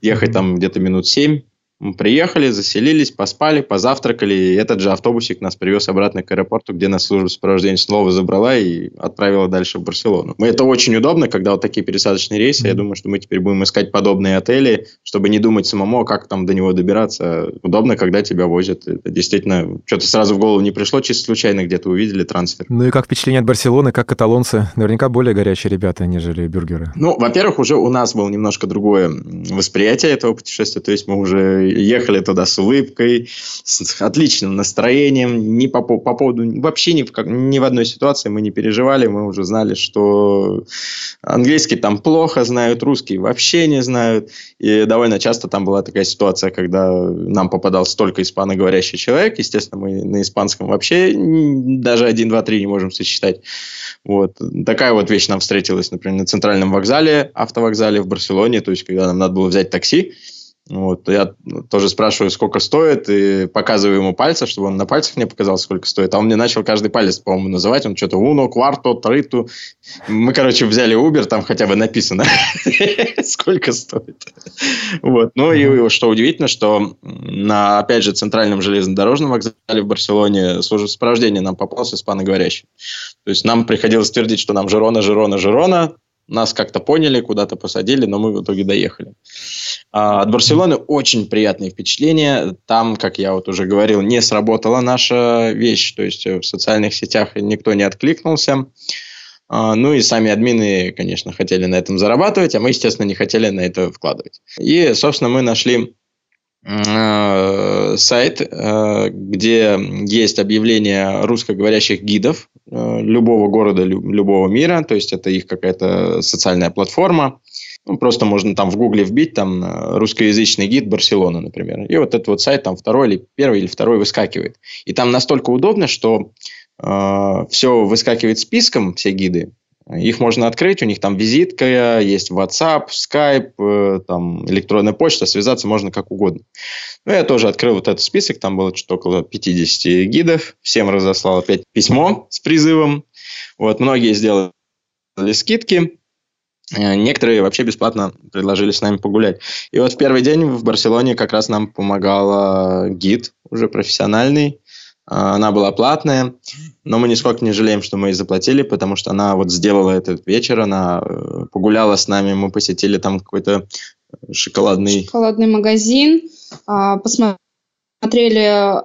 Ехать mm-hmm. там где-то минут семь. Мы приехали, заселились, поспали, позавтракали, и этот же автобусик нас привез обратно к аэропорту, где нас служба сопровождения снова забрала и отправила дальше в Барселону. Это очень удобно, когда вот такие пересадочные рейсы. Mm-hmm. Я думаю, что мы теперь будем искать подобные отели, чтобы не думать самому, а как там до него добираться. Удобно, когда тебя возят. Это действительно, что-то сразу в голову не пришло, чисто случайно где-то увидели трансфер. Ну и как впечатление от Барселоны, как каталонцы? Наверняка более горячие ребята, нежели бюргеры. Ну, во-первых, уже у нас было немножко другое восприятие этого путешествия, то есть мы уже ехали туда с улыбкой, с отличным настроением, ни по, по поводу, вообще ни в, как, ни в одной ситуации мы не переживали, мы уже знали, что английский там плохо знают, русский вообще не знают, и довольно часто там была такая ситуация, когда нам попадался только испаноговорящий человек, естественно, мы на испанском вообще даже один, два, три не можем сочетать. Вот. Такая вот вещь нам встретилась, например, на центральном вокзале, автовокзале в Барселоне, то есть, когда нам надо было взять такси, вот, я тоже спрашиваю, сколько стоит, и показываю ему пальцы, чтобы он на пальцах мне показал, сколько стоит. А он мне начал каждый палец, по-моему, называть. Он что-то уно, кварто, триту. Мы, короче, взяли Uber, там хотя бы написано, сколько стоит. Вот. Ну и что удивительно, что на, опять же, центральном железнодорожном вокзале в Барселоне служба сопровождения нам попался испаноговорящий. То есть нам приходилось твердить, что нам Жирона, Жирона, Жирона, нас как-то поняли, куда-то посадили, но мы в итоге доехали. А, от Барселоны очень приятные впечатления. Там, как я вот уже говорил, не сработала наша вещь, то есть в социальных сетях никто не откликнулся. А, ну и сами админы, конечно, хотели на этом зарабатывать, а мы, естественно, не хотели на это вкладывать. И, собственно, мы нашли Э, сайт, э, где есть объявления русскоговорящих гидов э, любого города, любого мира, то есть это их какая-то социальная платформа. Ну, просто можно там в гугле вбить там русскоязычный гид Барселона, например. И вот этот вот сайт там второй или первый или второй выскакивает. И там настолько удобно, что э, все выскакивает списком, все гиды, их можно открыть, у них там визитка, есть WhatsApp, Skype, э, там электронная почта, связаться можно как угодно. Ну, я тоже открыл вот этот список, там было что-то около 50 гидов, всем разослал опять письмо с призывом. Вот, многие сделали скидки, э, Некоторые вообще бесплатно предложили с нами погулять. И вот в первый день в Барселоне как раз нам помогала гид, уже профессиональный, она была платная, но мы нисколько не жалеем, что мы ей заплатили, потому что она вот сделала этот вечер, она э, погуляла с нами, мы посетили там какой-то шоколадный... Шоколадный магазин, а, посмотрели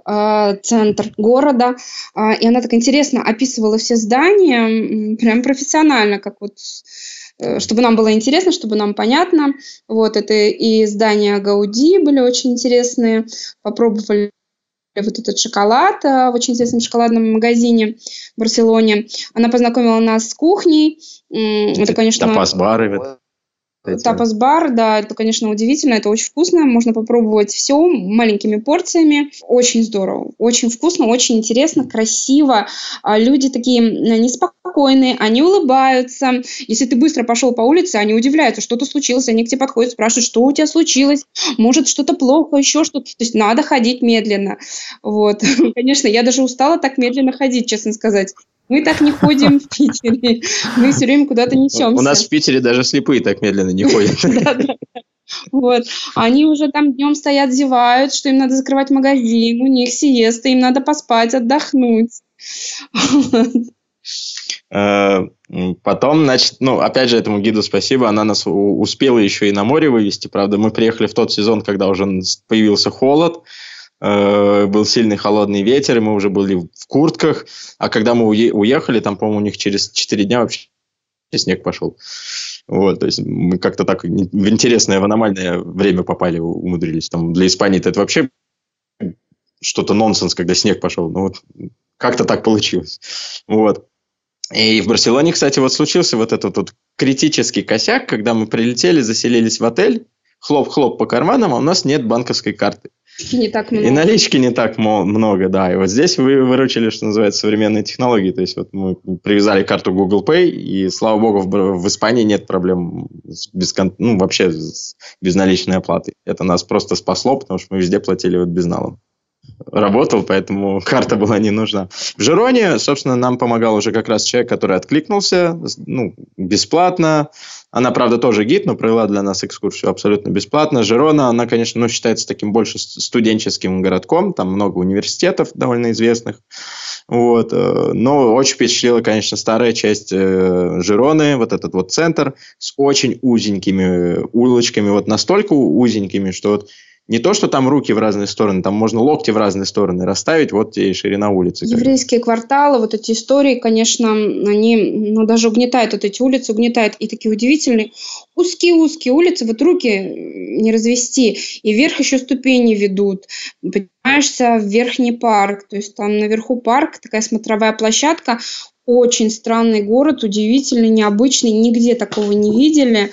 а, центр города, и она так интересно описывала все здания, прям профессионально, как вот э, чтобы нам было интересно, чтобы нам понятно. Вот это и здания Гауди были очень интересные. Попробовали вот этот шоколад э, в очень известном шоколадном магазине в Барселоне. Она познакомила нас с кухней. Это, конечно... Тапас-бары. Тапас-бар, да, это, конечно, удивительно, это очень вкусно, можно попробовать все маленькими порциями, очень здорово, очень вкусно, очень интересно, красиво, а люди такие неспокойные, они улыбаются, если ты быстро пошел по улице, они удивляются, что-то случилось, они к тебе подходят, спрашивают, что у тебя случилось, может, что-то плохо, еще что-то, то есть надо ходить медленно, вот, конечно, я даже устала так медленно ходить, честно сказать, мы так не ходим в Питере. Мы все время куда-то несемся. У нас в Питере даже слепые так медленно не ходят. Вот. Они уже там днем стоят, зевают, что им надо закрывать магазин, у них сиеста, им надо поспать, отдохнуть. Э, потом, значит, ну, опять же, этому гиду спасибо, она нас успела еще и на море вывести, правда, мы приехали в тот сезон, когда уже появился холод, был сильный холодный ветер, и мы уже были в куртках, а когда мы уехали, там, по-моему, у них через 4 дня вообще снег пошел. Вот, то есть мы как-то так в интересное, в аномальное время попали, умудрились. Там для Испании это вообще что-то нонсенс, когда снег пошел. Ну вот как-то так получилось. Вот. И в Барселоне, кстати, вот случился вот этот вот критический косяк, когда мы прилетели, заселились в отель, хлоп-хлоп по карманам, а у нас нет банковской карты. Не так много. И налички не так много, да. И вот здесь вы выручили, что называется, современные технологии. То есть вот мы привязали карту Google Pay, и, слава богу, в, в Испании нет проблем с без, ну, вообще с безналичной оплатой. Это нас просто спасло, потому что мы везде платили вот безналом работал, поэтому карта была не нужна. В Жироне, собственно, нам помогал уже как раз человек, который откликнулся, ну, бесплатно. Она, правда, тоже гид, но провела для нас экскурсию абсолютно бесплатно. Жирона, она, конечно, ну, считается таким больше студенческим городком, там много университетов довольно известных. Вот. Э, но очень впечатлила, конечно, старая часть э, Жироны, вот этот вот центр с очень узенькими улочками, вот настолько узенькими, что вот не то, что там руки в разные стороны, там можно локти в разные стороны расставить, вот и ширина улицы. Еврейские кварталы, вот эти истории, конечно, они ну, даже угнетают, вот эти улицы угнетают, и такие удивительные, узкие-узкие улицы, вот руки не развести, и вверх еще ступени ведут, поднимаешься в верхний парк, то есть там наверху парк, такая смотровая площадка, очень странный город, удивительный, необычный, нигде такого не видели.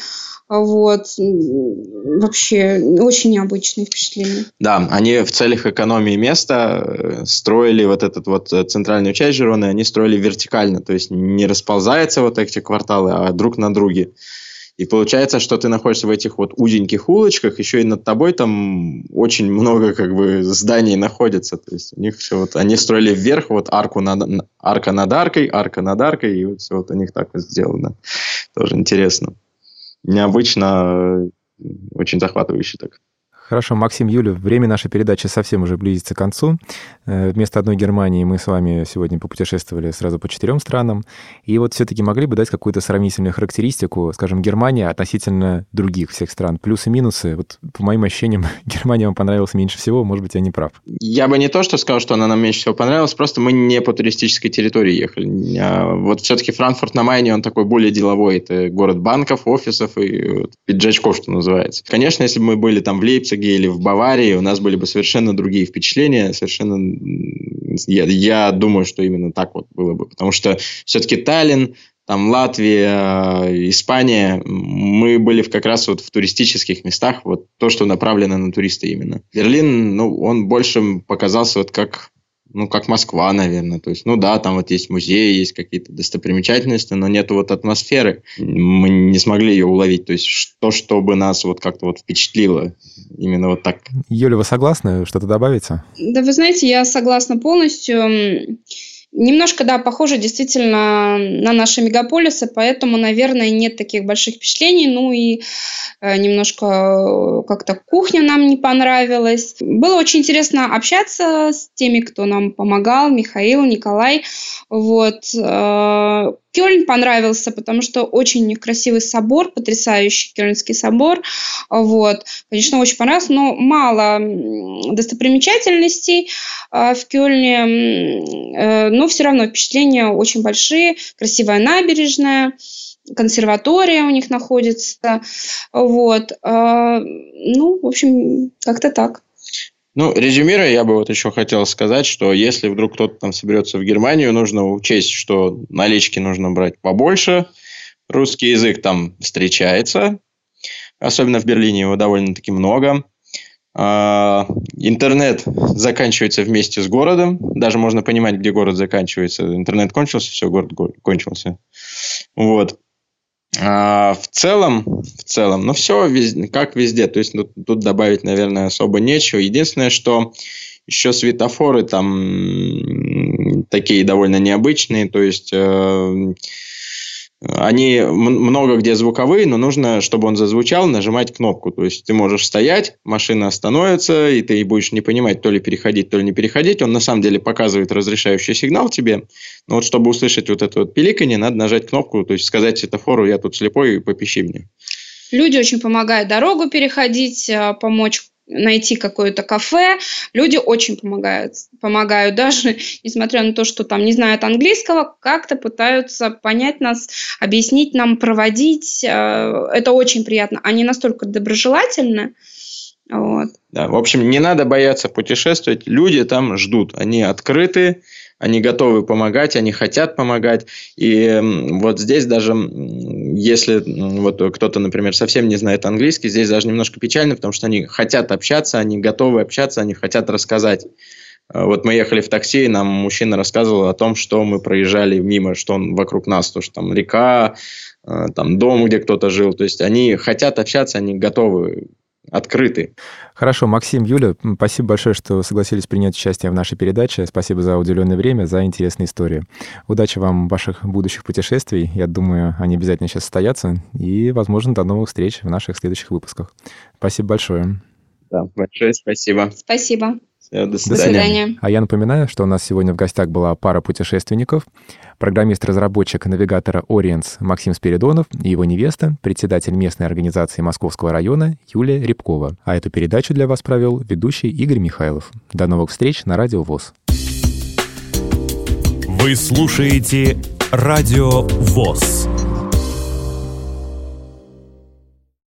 Вот. Вообще, очень необычные впечатления. Да, они в целях экономии места э, строили вот этот вот э, центральную часть Жироны, они строили вертикально, то есть не расползаются вот эти кварталы, а друг на друге. И получается, что ты находишься в этих вот узеньких улочках, еще и над тобой там очень много как бы зданий находится. То есть у них все вот, они строили вверх, вот арку над, арка над аркой, арка над аркой, и вот все вот у них так вот сделано. Тоже интересно необычно, очень захватывающе так. Хорошо, Максим, Юля, время нашей передачи совсем уже близится к концу. Э, вместо одной Германии мы с вами сегодня попутешествовали сразу по четырем странам. И вот все-таки могли бы дать какую-то сравнительную характеристику, скажем, Германия относительно других всех стран. Плюсы, минусы. Вот по моим ощущениям, Германия вам понравилась меньше всего. Может быть, я не прав. Я бы не то, что сказал, что она нам меньше всего понравилась, просто мы не по туристической территории ехали. А вот все-таки Франкфурт на Майне, он такой более деловой. Это город банков, офисов и вот, пиджачков, что называется. Конечно, если бы мы были там в Лейпциге, Лейпциге или в Баварии, у нас были бы совершенно другие впечатления, совершенно... Я, я думаю, что именно так вот было бы, потому что все-таки Таллин, там Латвия, Испания, мы были как раз вот в туристических местах, вот то, что направлено на туриста именно. Берлин, ну, он больше показался вот как ну, как Москва, наверное. То есть, ну да, там вот есть музеи, есть какие-то достопримечательности, но нету вот атмосферы. Мы не смогли ее уловить. То есть, то, чтобы нас вот как-то вот впечатлило. Именно вот так. Юля, вы согласны? Что-то добавите? Да, вы знаете, я согласна полностью. Немножко, да, похоже действительно на наши мегаполисы, поэтому, наверное, нет таких больших впечатлений. Ну и э, немножко э, как-то кухня нам не понравилась. Было очень интересно общаться с теми, кто нам помогал, Михаил, Николай. Вот. Э, Кёльн понравился, потому что очень красивый собор, потрясающий Кёльнский собор. Вот. Конечно, очень понравился, но мало достопримечательностей э, в Кёльне. Э, но все равно впечатления очень большие. Красивая набережная консерватория у них находится. Вот. Э, ну, в общем, как-то так. Ну, резюмируя, я бы вот еще хотел сказать, что если вдруг кто-то там соберется в Германию, нужно учесть, что налички нужно брать побольше, русский язык там встречается, особенно в Берлине его довольно-таки много. А, интернет заканчивается вместе с городом, даже можно понимать, где город заканчивается. Интернет кончился, все, город кончился. Вот. А, в целом, в целом, ну все как везде, то есть ну, тут добавить, наверное, особо нечего. Единственное, что еще светофоры там такие довольно необычные, то есть э, они много где звуковые, но нужно, чтобы он зазвучал, нажимать кнопку. То есть ты можешь стоять, машина остановится, и ты будешь не понимать, то ли переходить, то ли не переходить. Он на самом деле показывает разрешающий сигнал тебе. Но вот чтобы услышать вот это вот пиликанье, надо нажать кнопку, то есть сказать светофору, я тут слепой, попищи мне. Люди очень помогают дорогу переходить, а, помочь найти какое-то кафе. Люди очень помогают. Помогают даже, несмотря на то, что там не знают английского, как-то пытаются понять нас, объяснить нам, проводить. Э, это очень приятно. Они настолько доброжелательны. Вот. Да, в общем, не надо бояться путешествовать. Люди там ждут. Они открыты, они готовы помогать, они хотят помогать. И вот здесь даже, если вот кто-то, например, совсем не знает английский, здесь даже немножко печально, потому что они хотят общаться, они готовы общаться, они хотят рассказать. А вот мы ехали в такси, и нам мужчина рассказывал о том, что мы проезжали мимо, что он вокруг нас, то, что там река, а, там дом, где кто-то жил. То есть они хотят общаться, они готовы открыты. Хорошо, Максим, Юля, спасибо большое, что согласились принять участие в нашей передаче. Спасибо за уделенное время, за интересные истории. Удачи вам в ваших будущих путешествий. Я думаю, они обязательно сейчас состоятся. И, возможно, до новых встреч в наших следующих выпусках. Спасибо большое. Да, большое спасибо. Спасибо. Все, до свидания. До свидания. А я напоминаю, что у нас сегодня в гостях была пара путешественников, программист-разработчик навигатора Orients Максим Спиридонов и его невеста, председатель местной организации Московского района Юлия Рябкова. А эту передачу для вас провел ведущий Игорь Михайлов. До новых встреч на Радио ВОЗ. Вы слушаете Радио ВОЗ.